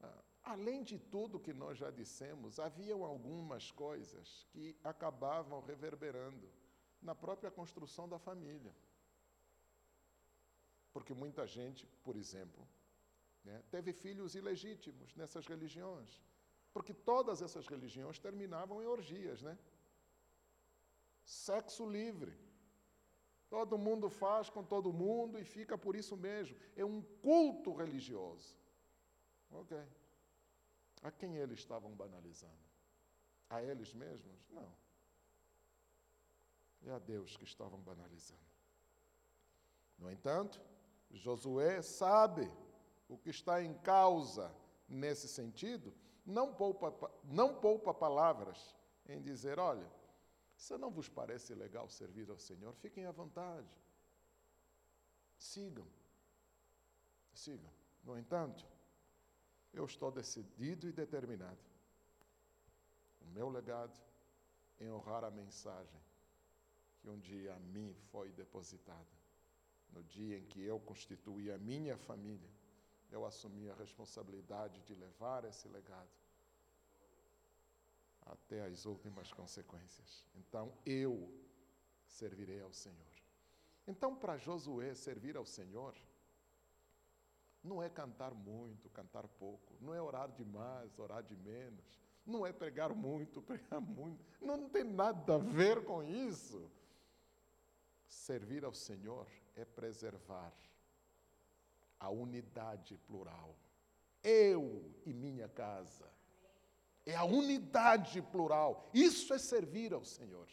ah, Além de tudo que nós já dissemos, haviam algumas coisas que acabavam reverberando na própria construção da família. Porque muita gente, por exemplo, né, teve filhos ilegítimos nessas religiões. Porque todas essas religiões terminavam em orgias, né? Sexo livre. Todo mundo faz com todo mundo e fica por isso mesmo. É um culto religioso. Ok. A quem eles estavam banalizando? A eles mesmos? Não. É a Deus que estavam banalizando. No entanto, Josué sabe o que está em causa nesse sentido, não poupa, não poupa palavras em dizer: olha, se não vos parece legal servir ao Senhor, fiquem à vontade. Sigam. Sigam. No entanto, eu estou decidido e determinado. O meu legado em honrar a mensagem que um dia a mim foi depositada. No dia em que eu constituí a minha família, eu assumi a responsabilidade de levar esse legado até as últimas consequências. Então eu servirei ao Senhor. Então, para Josué servir ao Senhor, não é cantar muito, cantar pouco, não é orar demais, orar de menos, não é pregar muito, pregar muito, não tem nada a ver com isso. Servir ao Senhor é preservar a unidade plural. Eu e minha casa. É a unidade plural. Isso é servir ao Senhor.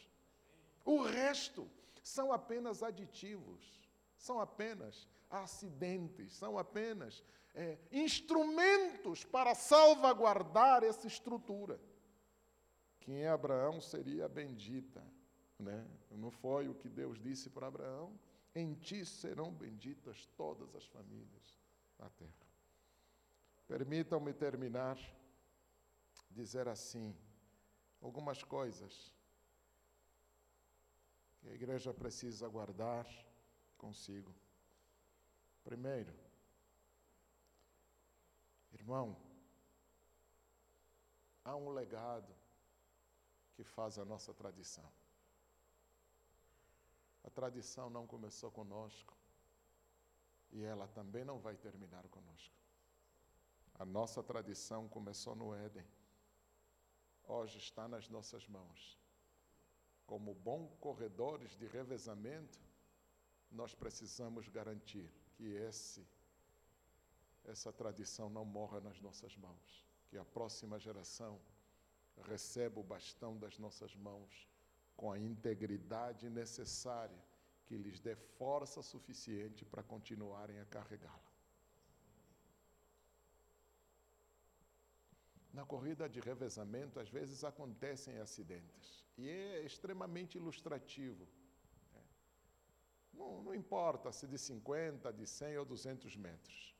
O resto são apenas aditivos, são apenas acidentes, são apenas é, instrumentos para salvaguardar essa estrutura. Que em Abraão seria bendita. Né? Não foi o que Deus disse para Abraão? Em ti serão benditas todas as famílias na terra. Permitam-me terminar, dizer assim, algumas coisas que a igreja precisa guardar consigo. Primeiro, irmão, há um legado que faz a nossa tradição. A tradição não começou conosco e ela também não vai terminar conosco. A nossa tradição começou no Éden. Hoje está nas nossas mãos. Como bons corredores de revezamento, nós precisamos garantir que esse, essa tradição não morra nas nossas mãos, que a próxima geração receba o bastão das nossas mãos com a integridade necessária que lhes dê força suficiente para continuarem a carregá-la. Na corrida de revezamento, às vezes acontecem acidentes, e é extremamente ilustrativo não, não importa se de 50, de 100 ou 200 metros.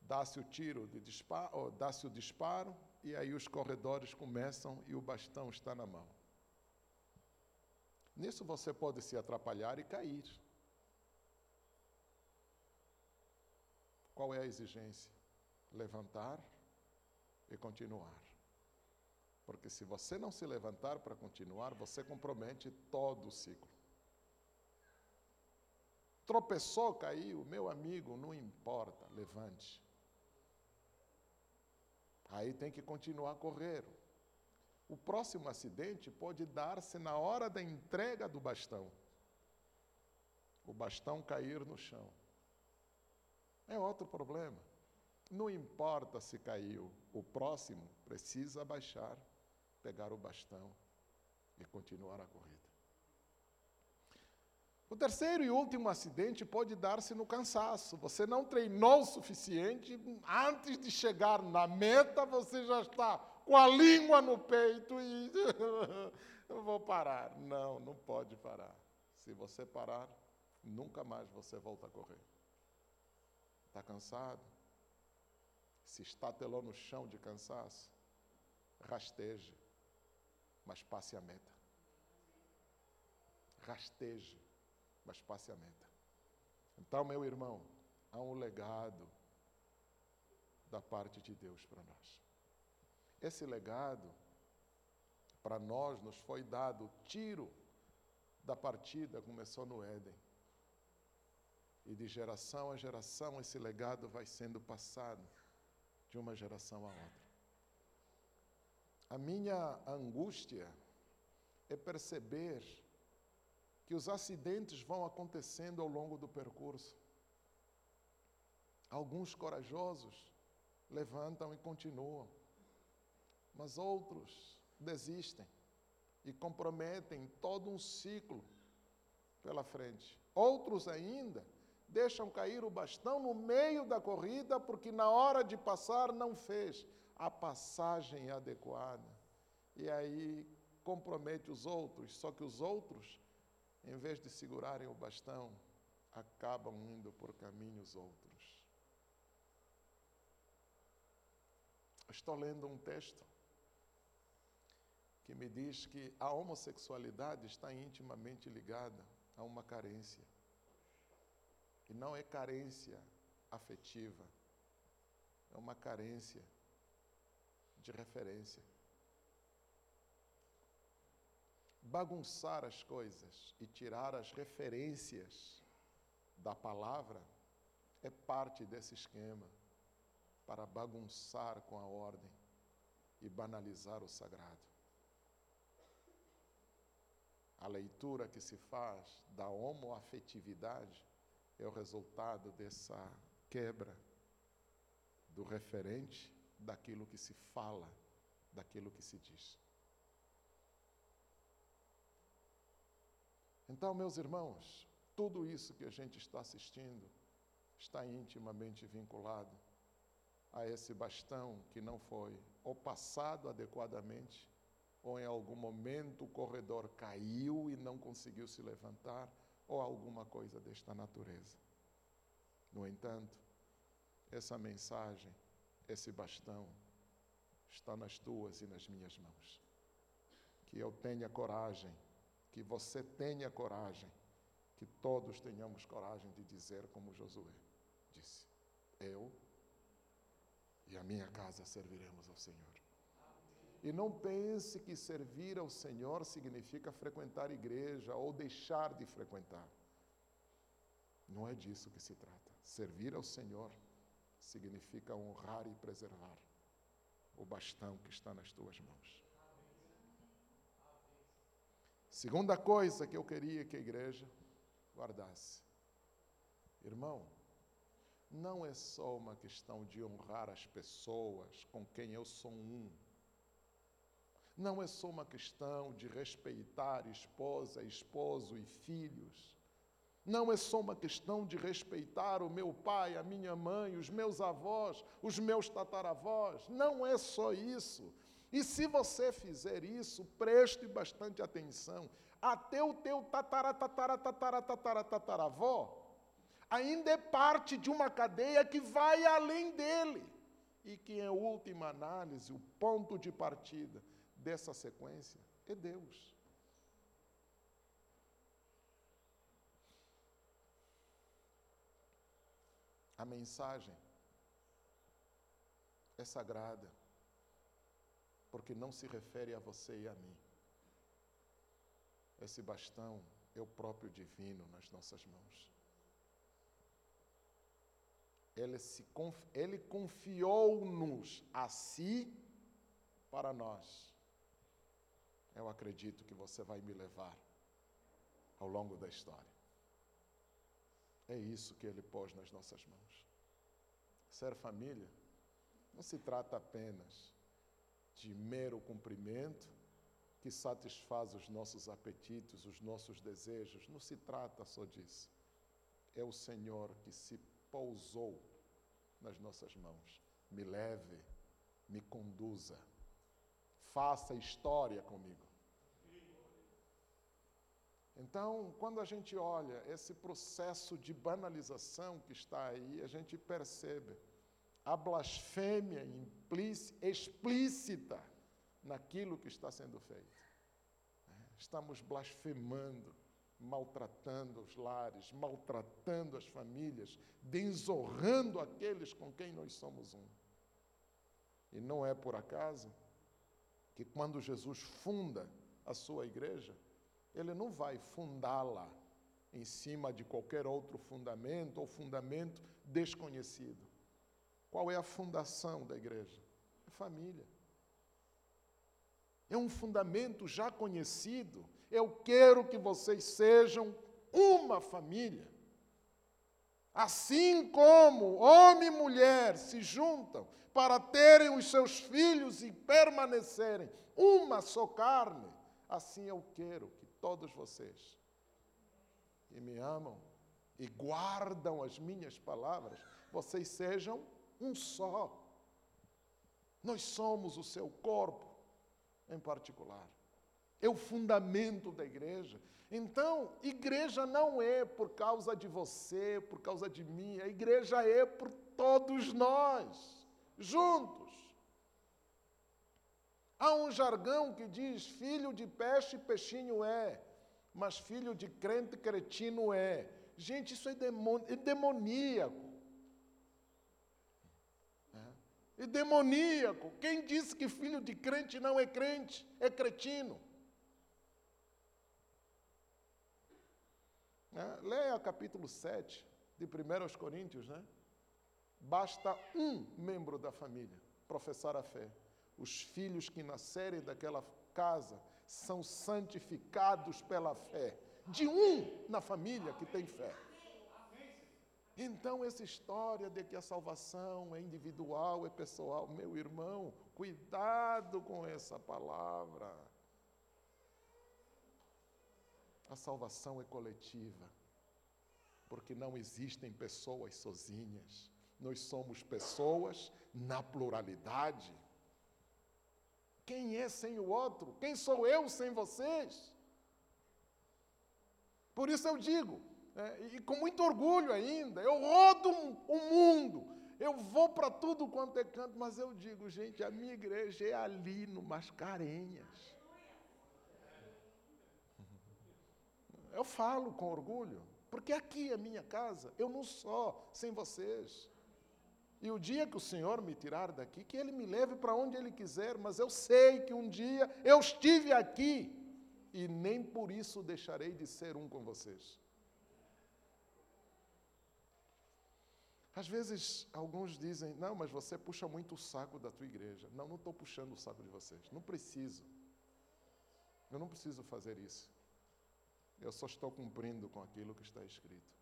Dá-se o tiro de disparo, dá-se o disparo, e aí os corredores começam e o bastão está na mão. Nisso você pode se atrapalhar e cair. Qual é a exigência? Levantar e continuar. Porque se você não se levantar para continuar, você compromete todo o ciclo. Tropeçou, caiu, meu amigo, não importa, levante. Aí tem que continuar a correr. O próximo acidente pode dar-se na hora da entrega do bastão. O bastão cair no chão. É outro problema. Não importa se caiu, o próximo precisa baixar, pegar o bastão e continuar a corrida. O terceiro e último acidente pode dar-se no cansaço. Você não treinou o suficiente, antes de chegar na meta, você já está com a língua no peito e eu vou parar. Não, não pode parar. Se você parar, nunca mais você volta a correr. Está cansado? Se estatelou no chão de cansaço, rasteje, mas passe a meta. Rasteje mas passe a meta. Então, meu irmão, há um legado da parte de Deus para nós. Esse legado, para nós, nos foi dado, o tiro da partida começou no Éden. E de geração a geração, esse legado vai sendo passado de uma geração a outra. A minha angústia é perceber que os acidentes vão acontecendo ao longo do percurso. Alguns corajosos levantam e continuam, mas outros desistem e comprometem todo um ciclo pela frente. Outros ainda deixam cair o bastão no meio da corrida porque na hora de passar não fez a passagem adequada. E aí compromete os outros, só que os outros, em vez de segurarem o bastão, acabam indo por caminhos outros. Estou lendo um texto que me diz que a homossexualidade está intimamente ligada a uma carência. E não é carência afetiva, é uma carência de referência. Bagunçar as coisas e tirar as referências da palavra é parte desse esquema para bagunçar com a ordem e banalizar o sagrado. A leitura que se faz da homoafetividade é o resultado dessa quebra do referente daquilo que se fala, daquilo que se diz. Então, meus irmãos, tudo isso que a gente está assistindo está intimamente vinculado a esse bastão que não foi ou passado adequadamente, ou em algum momento o corredor caiu e não conseguiu se levantar, ou alguma coisa desta natureza. No entanto, essa mensagem, esse bastão, está nas tuas e nas minhas mãos. Que eu tenha coragem, que você tenha coragem, que todos tenhamos coragem de dizer como Josué disse: Eu e a minha casa serviremos ao Senhor. E não pense que servir ao Senhor significa frequentar igreja ou deixar de frequentar. Não é disso que se trata. Servir ao Senhor significa honrar e preservar o bastão que está nas tuas mãos. Segunda coisa que eu queria que a igreja guardasse. Irmão, não é só uma questão de honrar as pessoas com quem eu sou um não é só uma questão de respeitar esposa, esposo e filhos. Não é só uma questão de respeitar o meu pai, a minha mãe, os meus avós, os meus tataravós. Não é só isso. E se você fizer isso, preste bastante atenção. Até o teu tatara, tatara, tatara, tatara, tataravó ainda é parte de uma cadeia que vai além dele. E que, em última análise, o ponto de partida dessa sequência é Deus. A mensagem é sagrada, porque não se refere a você e a mim. Esse bastão é o próprio divino nas nossas mãos. Ele, se, ele confiou-nos a si para nós eu acredito que você vai me levar ao longo da história. É isso que Ele pôs nas nossas mãos. Ser família não se trata apenas de mero cumprimento que satisfaz os nossos apetites, os nossos desejos. Não se trata só disso. É o Senhor que se pousou nas nossas mãos. Me leve, me conduza, faça história comigo. Então, quando a gente olha esse processo de banalização que está aí, a gente percebe a blasfêmia explícita naquilo que está sendo feito. Estamos blasfemando, maltratando os lares, maltratando as famílias, desonrando aqueles com quem nós somos um. E não é por acaso que quando Jesus funda a sua igreja, ele não vai fundá-la em cima de qualquer outro fundamento ou fundamento desconhecido. Qual é a fundação da igreja? É família. É um fundamento já conhecido. Eu quero que vocês sejam uma família. Assim como homem e mulher se juntam para terem os seus filhos e permanecerem uma só carne, assim eu quero que todos vocês que me amam e guardam as minhas palavras, vocês sejam um só. Nós somos o seu corpo em particular. É o fundamento da igreja. Então, igreja não é por causa de você, por causa de mim, a igreja é por todos nós, juntos. Há um jargão que diz: filho de peixe, peixinho é, mas filho de crente, cretino é. Gente, isso é, é demoníaco. É. é demoníaco. Quem disse que filho de crente não é crente, é cretino. É. Leia capítulo 7 de 1 Coríntios, né? Basta um membro da família professar a fé os filhos que nascerem daquela casa são santificados pela fé. De um na família que tem fé. Então, essa história de que a salvação é individual, é pessoal, meu irmão, cuidado com essa palavra. A salvação é coletiva, porque não existem pessoas sozinhas. Nós somos pessoas na pluralidade. Quem é sem o outro? Quem sou eu sem vocês? Por isso eu digo, é, e com muito orgulho ainda, eu rodo o mundo, eu vou para tudo quanto é canto, mas eu digo, gente, a minha igreja é ali no Mascarenhas. Eu falo com orgulho, porque aqui é minha casa, eu não sou sem vocês. E o dia que o Senhor me tirar daqui, que Ele me leve para onde Ele quiser, mas eu sei que um dia eu estive aqui e nem por isso deixarei de ser um com vocês. Às vezes alguns dizem: não, mas você puxa muito o saco da tua igreja. Não, não estou puxando o saco de vocês. Não preciso. Eu não preciso fazer isso. Eu só estou cumprindo com aquilo que está escrito.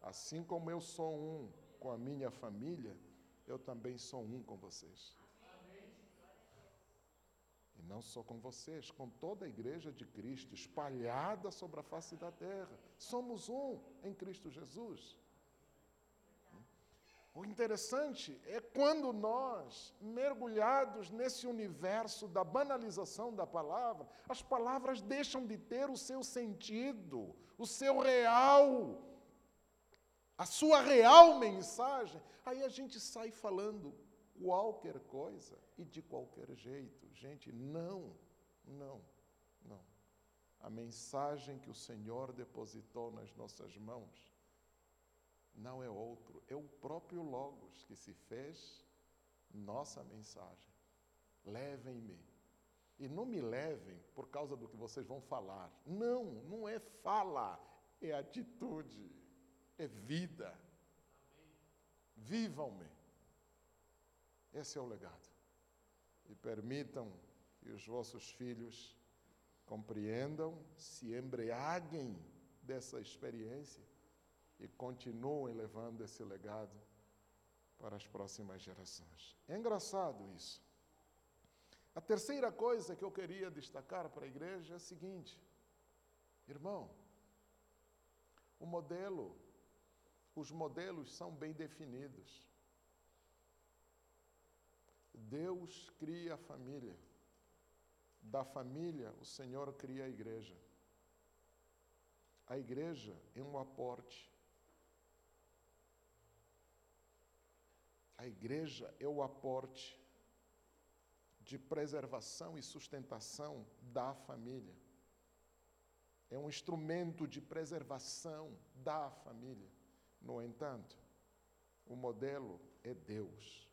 Assim como eu sou um com a minha família, eu também sou um com vocês. E não só com vocês, com toda a igreja de Cristo, espalhada sobre a face da terra. Somos um em Cristo Jesus. O interessante é quando nós, mergulhados nesse universo da banalização da palavra, as palavras deixam de ter o seu sentido, o seu real a sua real mensagem, aí a gente sai falando qualquer coisa e de qualquer jeito. Gente, não, não, não. A mensagem que o Senhor depositou nas nossas mãos não é outro, é o próprio Logos que se fez nossa mensagem. Levem-me. E não me levem por causa do que vocês vão falar. Não, não é fala, é atitude é vida. Vivam-me. Esse é o legado. E permitam que os vossos filhos compreendam, se embriaguem dessa experiência e continuem levando esse legado para as próximas gerações. É engraçado isso. A terceira coisa que eu queria destacar para a igreja é a seguinte: irmão, o modelo os modelos são bem definidos. Deus cria a família. Da família, o Senhor cria a igreja. A igreja é um aporte. A igreja é o aporte de preservação e sustentação da família. É um instrumento de preservação da família. No entanto, o modelo é Deus.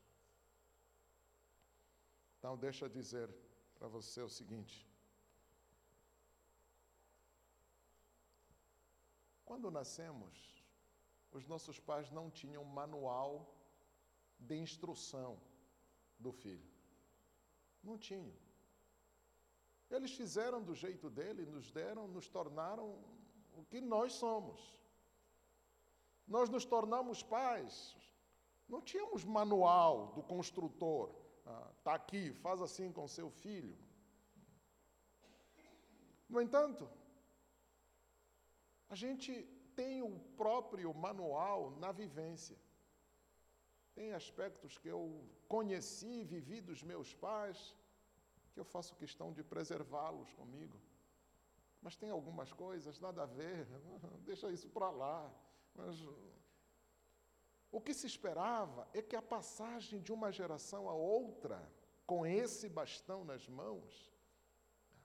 Então, deixa eu dizer para você o seguinte: quando nascemos, os nossos pais não tinham manual de instrução do filho. Não tinham. Eles fizeram do jeito dele, nos deram, nos tornaram o que nós somos. Nós nos tornamos pais. Não tínhamos manual do construtor. Está ah, tá aqui, faz assim com seu filho. No entanto, a gente tem o próprio manual na vivência. Tem aspectos que eu conheci, vivi dos meus pais, que eu faço questão de preservá-los comigo. Mas tem algumas coisas, nada a ver, deixa isso para lá. Mas o que se esperava é que a passagem de uma geração a outra, com esse bastão nas mãos,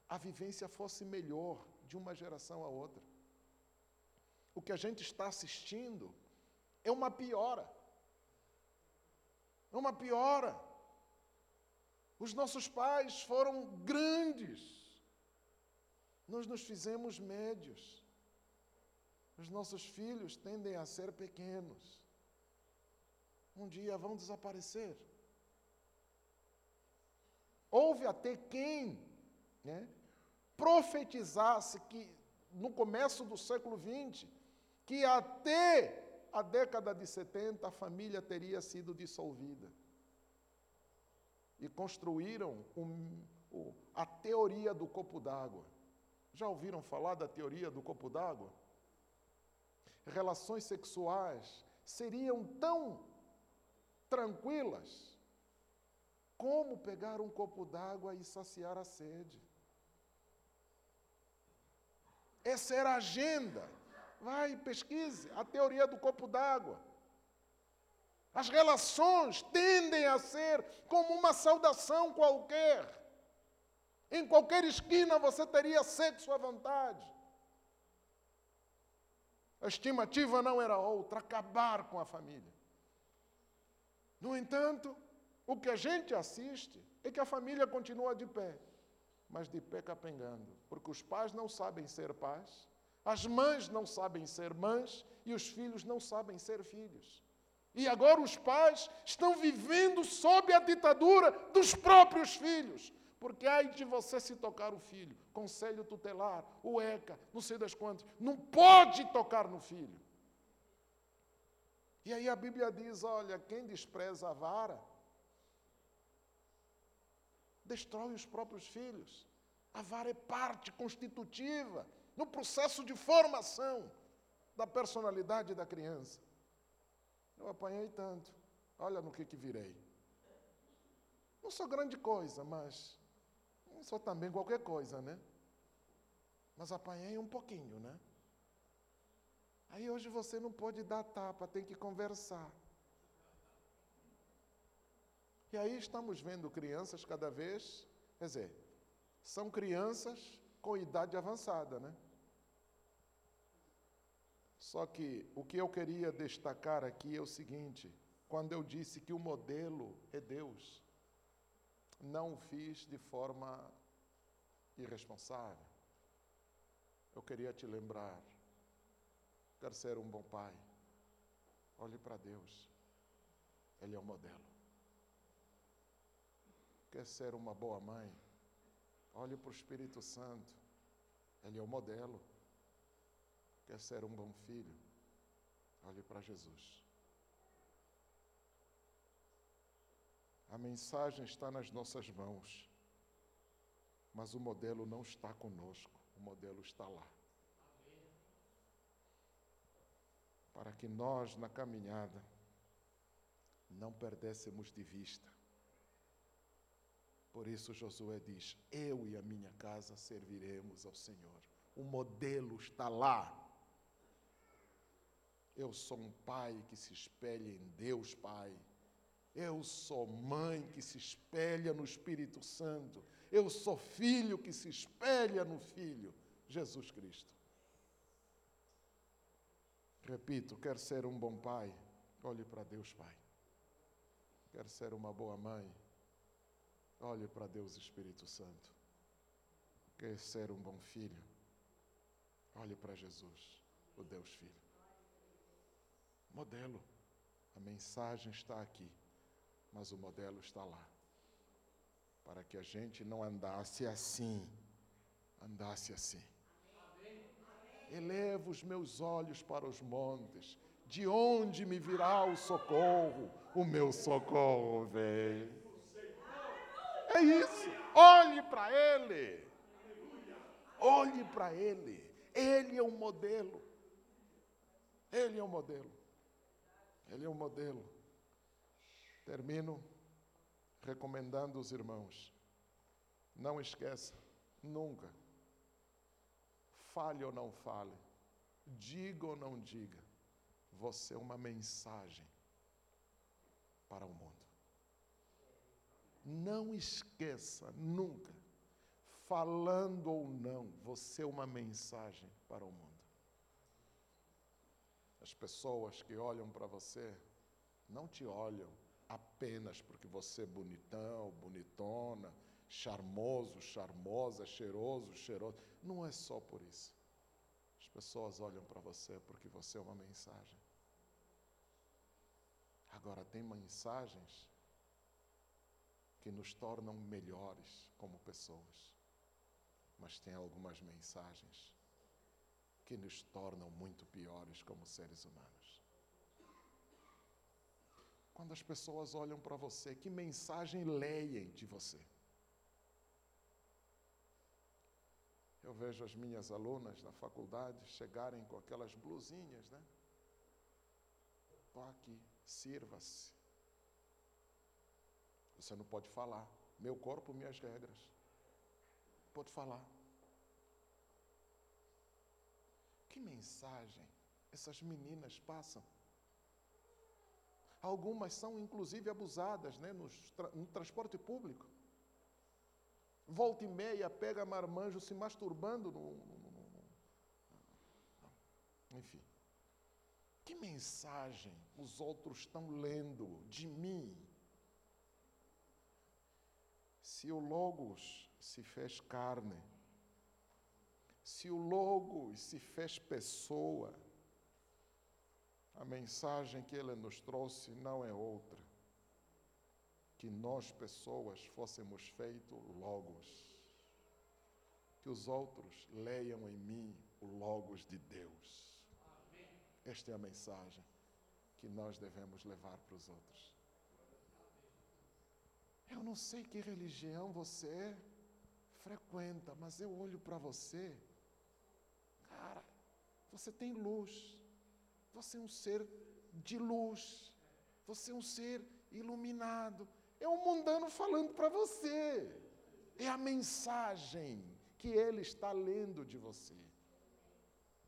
a vivência fosse melhor de uma geração a outra. O que a gente está assistindo é uma piora. É uma piora. Os nossos pais foram grandes. Nós nos fizemos médios. Os nossos filhos tendem a ser pequenos. Um dia vão desaparecer. Houve até quem né, profetizasse que no começo do século XX, que até a década de 70 a família teria sido dissolvida e construíram um, um, a teoria do copo d'água. Já ouviram falar da teoria do copo d'água? Relações sexuais seriam tão tranquilas como pegar um copo d'água e saciar a sede. Essa era a agenda. Vai, pesquise a teoria do copo d'água. As relações tendem a ser como uma saudação qualquer. Em qualquer esquina você teria sexo à vontade. A estimativa não era outra, acabar com a família. No entanto, o que a gente assiste é que a família continua de pé, mas de pé capengando, porque os pais não sabem ser pais, as mães não sabem ser mães e os filhos não sabem ser filhos. E agora os pais estão vivendo sob a ditadura dos próprios filhos. Porque aí de você se tocar o filho, conselho tutelar, o ECA, não sei das quantas, não pode tocar no filho. E aí a Bíblia diz: olha, quem despreza a vara, destrói os próprios filhos. A vara é parte constitutiva no processo de formação da personalidade da criança. Eu apanhei tanto. Olha no que, que virei. Não sou grande coisa, mas não sou também qualquer coisa, né? Mas apanhei um pouquinho, né? Aí hoje você não pode dar tapa, tem que conversar. E aí estamos vendo crianças cada vez, quer dizer, são crianças com idade avançada, né? Só que o que eu queria destacar aqui é o seguinte: quando eu disse que o modelo é Deus, não o fiz de forma irresponsável. Eu queria te lembrar: quer ser um bom pai, olhe para Deus, Ele é o modelo. Quer ser uma boa mãe, olhe para o Espírito Santo, Ele é o modelo. Quer ser um bom filho? Olhe para Jesus. A mensagem está nas nossas mãos, mas o modelo não está conosco, o modelo está lá. Para que nós, na caminhada, não perdêssemos de vista. Por isso Josué diz: Eu e a minha casa serviremos ao Senhor. O modelo está lá. Eu sou um pai que se espelha em Deus Pai. Eu sou mãe que se espelha no Espírito Santo. Eu sou filho que se espelha no Filho, Jesus Cristo. Repito, quer ser um bom pai? Olhe para Deus Pai. Quer ser uma boa mãe? Olhe para Deus Espírito Santo. Quer ser um bom filho? Olhe para Jesus, o Deus Filho. Modelo. A mensagem está aqui, mas o modelo está lá. Para que a gente não andasse assim, andasse assim. Elevo os meus olhos para os montes, de onde me virá o socorro? O meu socorro vem. É isso. Olhe para Ele. Olhe para Ele. Ele é um modelo. Ele é um modelo. Ele é um modelo. Termino recomendando os irmãos. Não esqueça, nunca. Fale ou não fale, diga ou não diga, você é uma mensagem para o mundo. Não esqueça nunca, falando ou não, você é uma mensagem para o mundo. As pessoas que olham para você não te olham apenas porque você é bonitão, bonitona, charmoso, charmosa, cheiroso, cheiroso. Não é só por isso. As pessoas olham para você porque você é uma mensagem. Agora, tem mensagens que nos tornam melhores como pessoas, mas tem algumas mensagens que nos tornam muito piores como seres humanos. Quando as pessoas olham para você, que mensagem leem de você? Eu vejo as minhas alunas na faculdade chegarem com aquelas blusinhas, né? Aqui, sirva-se. Você não pode falar. Meu corpo, minhas regras. Pode falar. Que mensagem essas meninas passam? Algumas são inclusive abusadas né, tra no transporte público. Volta e meia pega marmanjo se masturbando no, no, no, no, Enfim. Que mensagem os outros estão lendo de mim? Se o Logos se fez carne, se o Logos se fez pessoa, a mensagem que ele nos trouxe não é outra. Que nós, pessoas, fôssemos feitos Logos. Que os outros leiam em mim o Logos de Deus. Esta é a mensagem que nós devemos levar para os outros. Eu não sei que religião você frequenta, mas eu olho para você Cara, você tem luz. Você é um ser de luz. Você é um ser iluminado. É o mundano falando para você. É a mensagem que ele está lendo de você.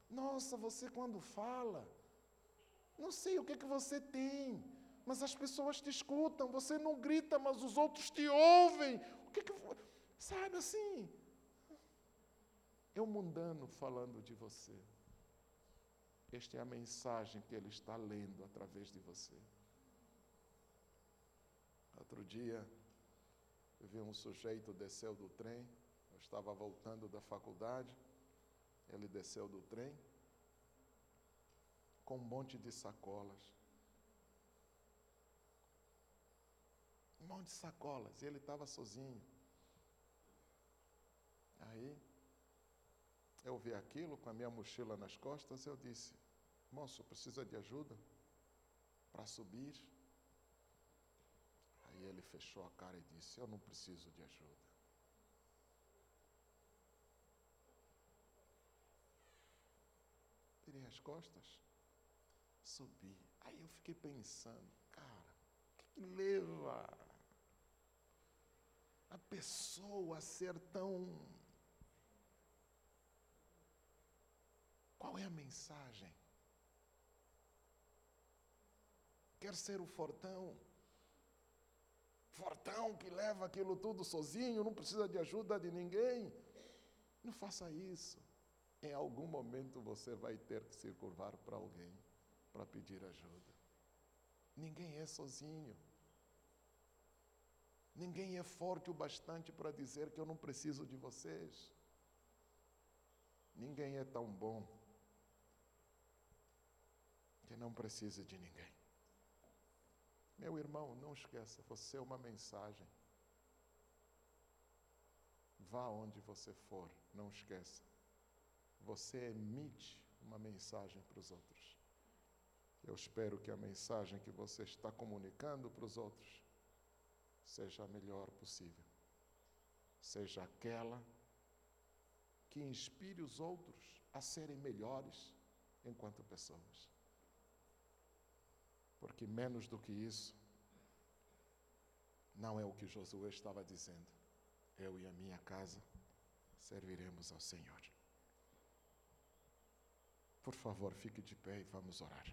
Nossa, você quando fala, não sei o que, que você tem, mas as pessoas te escutam, você não grita, mas os outros te ouvem. O que que sabe assim? É o mundano falando de você. Esta é a mensagem que ele está lendo através de você. Outro dia, eu vi um sujeito desceu do trem, eu estava voltando da faculdade, ele desceu do trem com um monte de sacolas. Um monte de sacolas, e ele estava sozinho. Aí, eu vi aquilo com a minha mochila nas costas, eu disse: Moço, precisa de ajuda para subir? Aí ele fechou a cara e disse: Eu não preciso de ajuda. Virei as costas, subi. Aí eu fiquei pensando: Cara, o que, que leva a pessoa a ser tão Qual é a mensagem? Quer ser o fortão? Fortão que leva aquilo tudo sozinho, não precisa de ajuda de ninguém. Não faça isso. Em algum momento você vai ter que se curvar para alguém para pedir ajuda. Ninguém é sozinho. Ninguém é forte o bastante para dizer que eu não preciso de vocês. Ninguém é tão bom que não precise de ninguém. Meu irmão, não esqueça, você é uma mensagem. Vá onde você for, não esqueça. Você emite uma mensagem para os outros. Eu espero que a mensagem que você está comunicando para os outros seja a melhor possível. Seja aquela que inspire os outros a serem melhores enquanto pessoas. Porque menos do que isso, não é o que Josué estava dizendo. Eu e a minha casa serviremos ao Senhor. Por favor, fique de pé e vamos orar.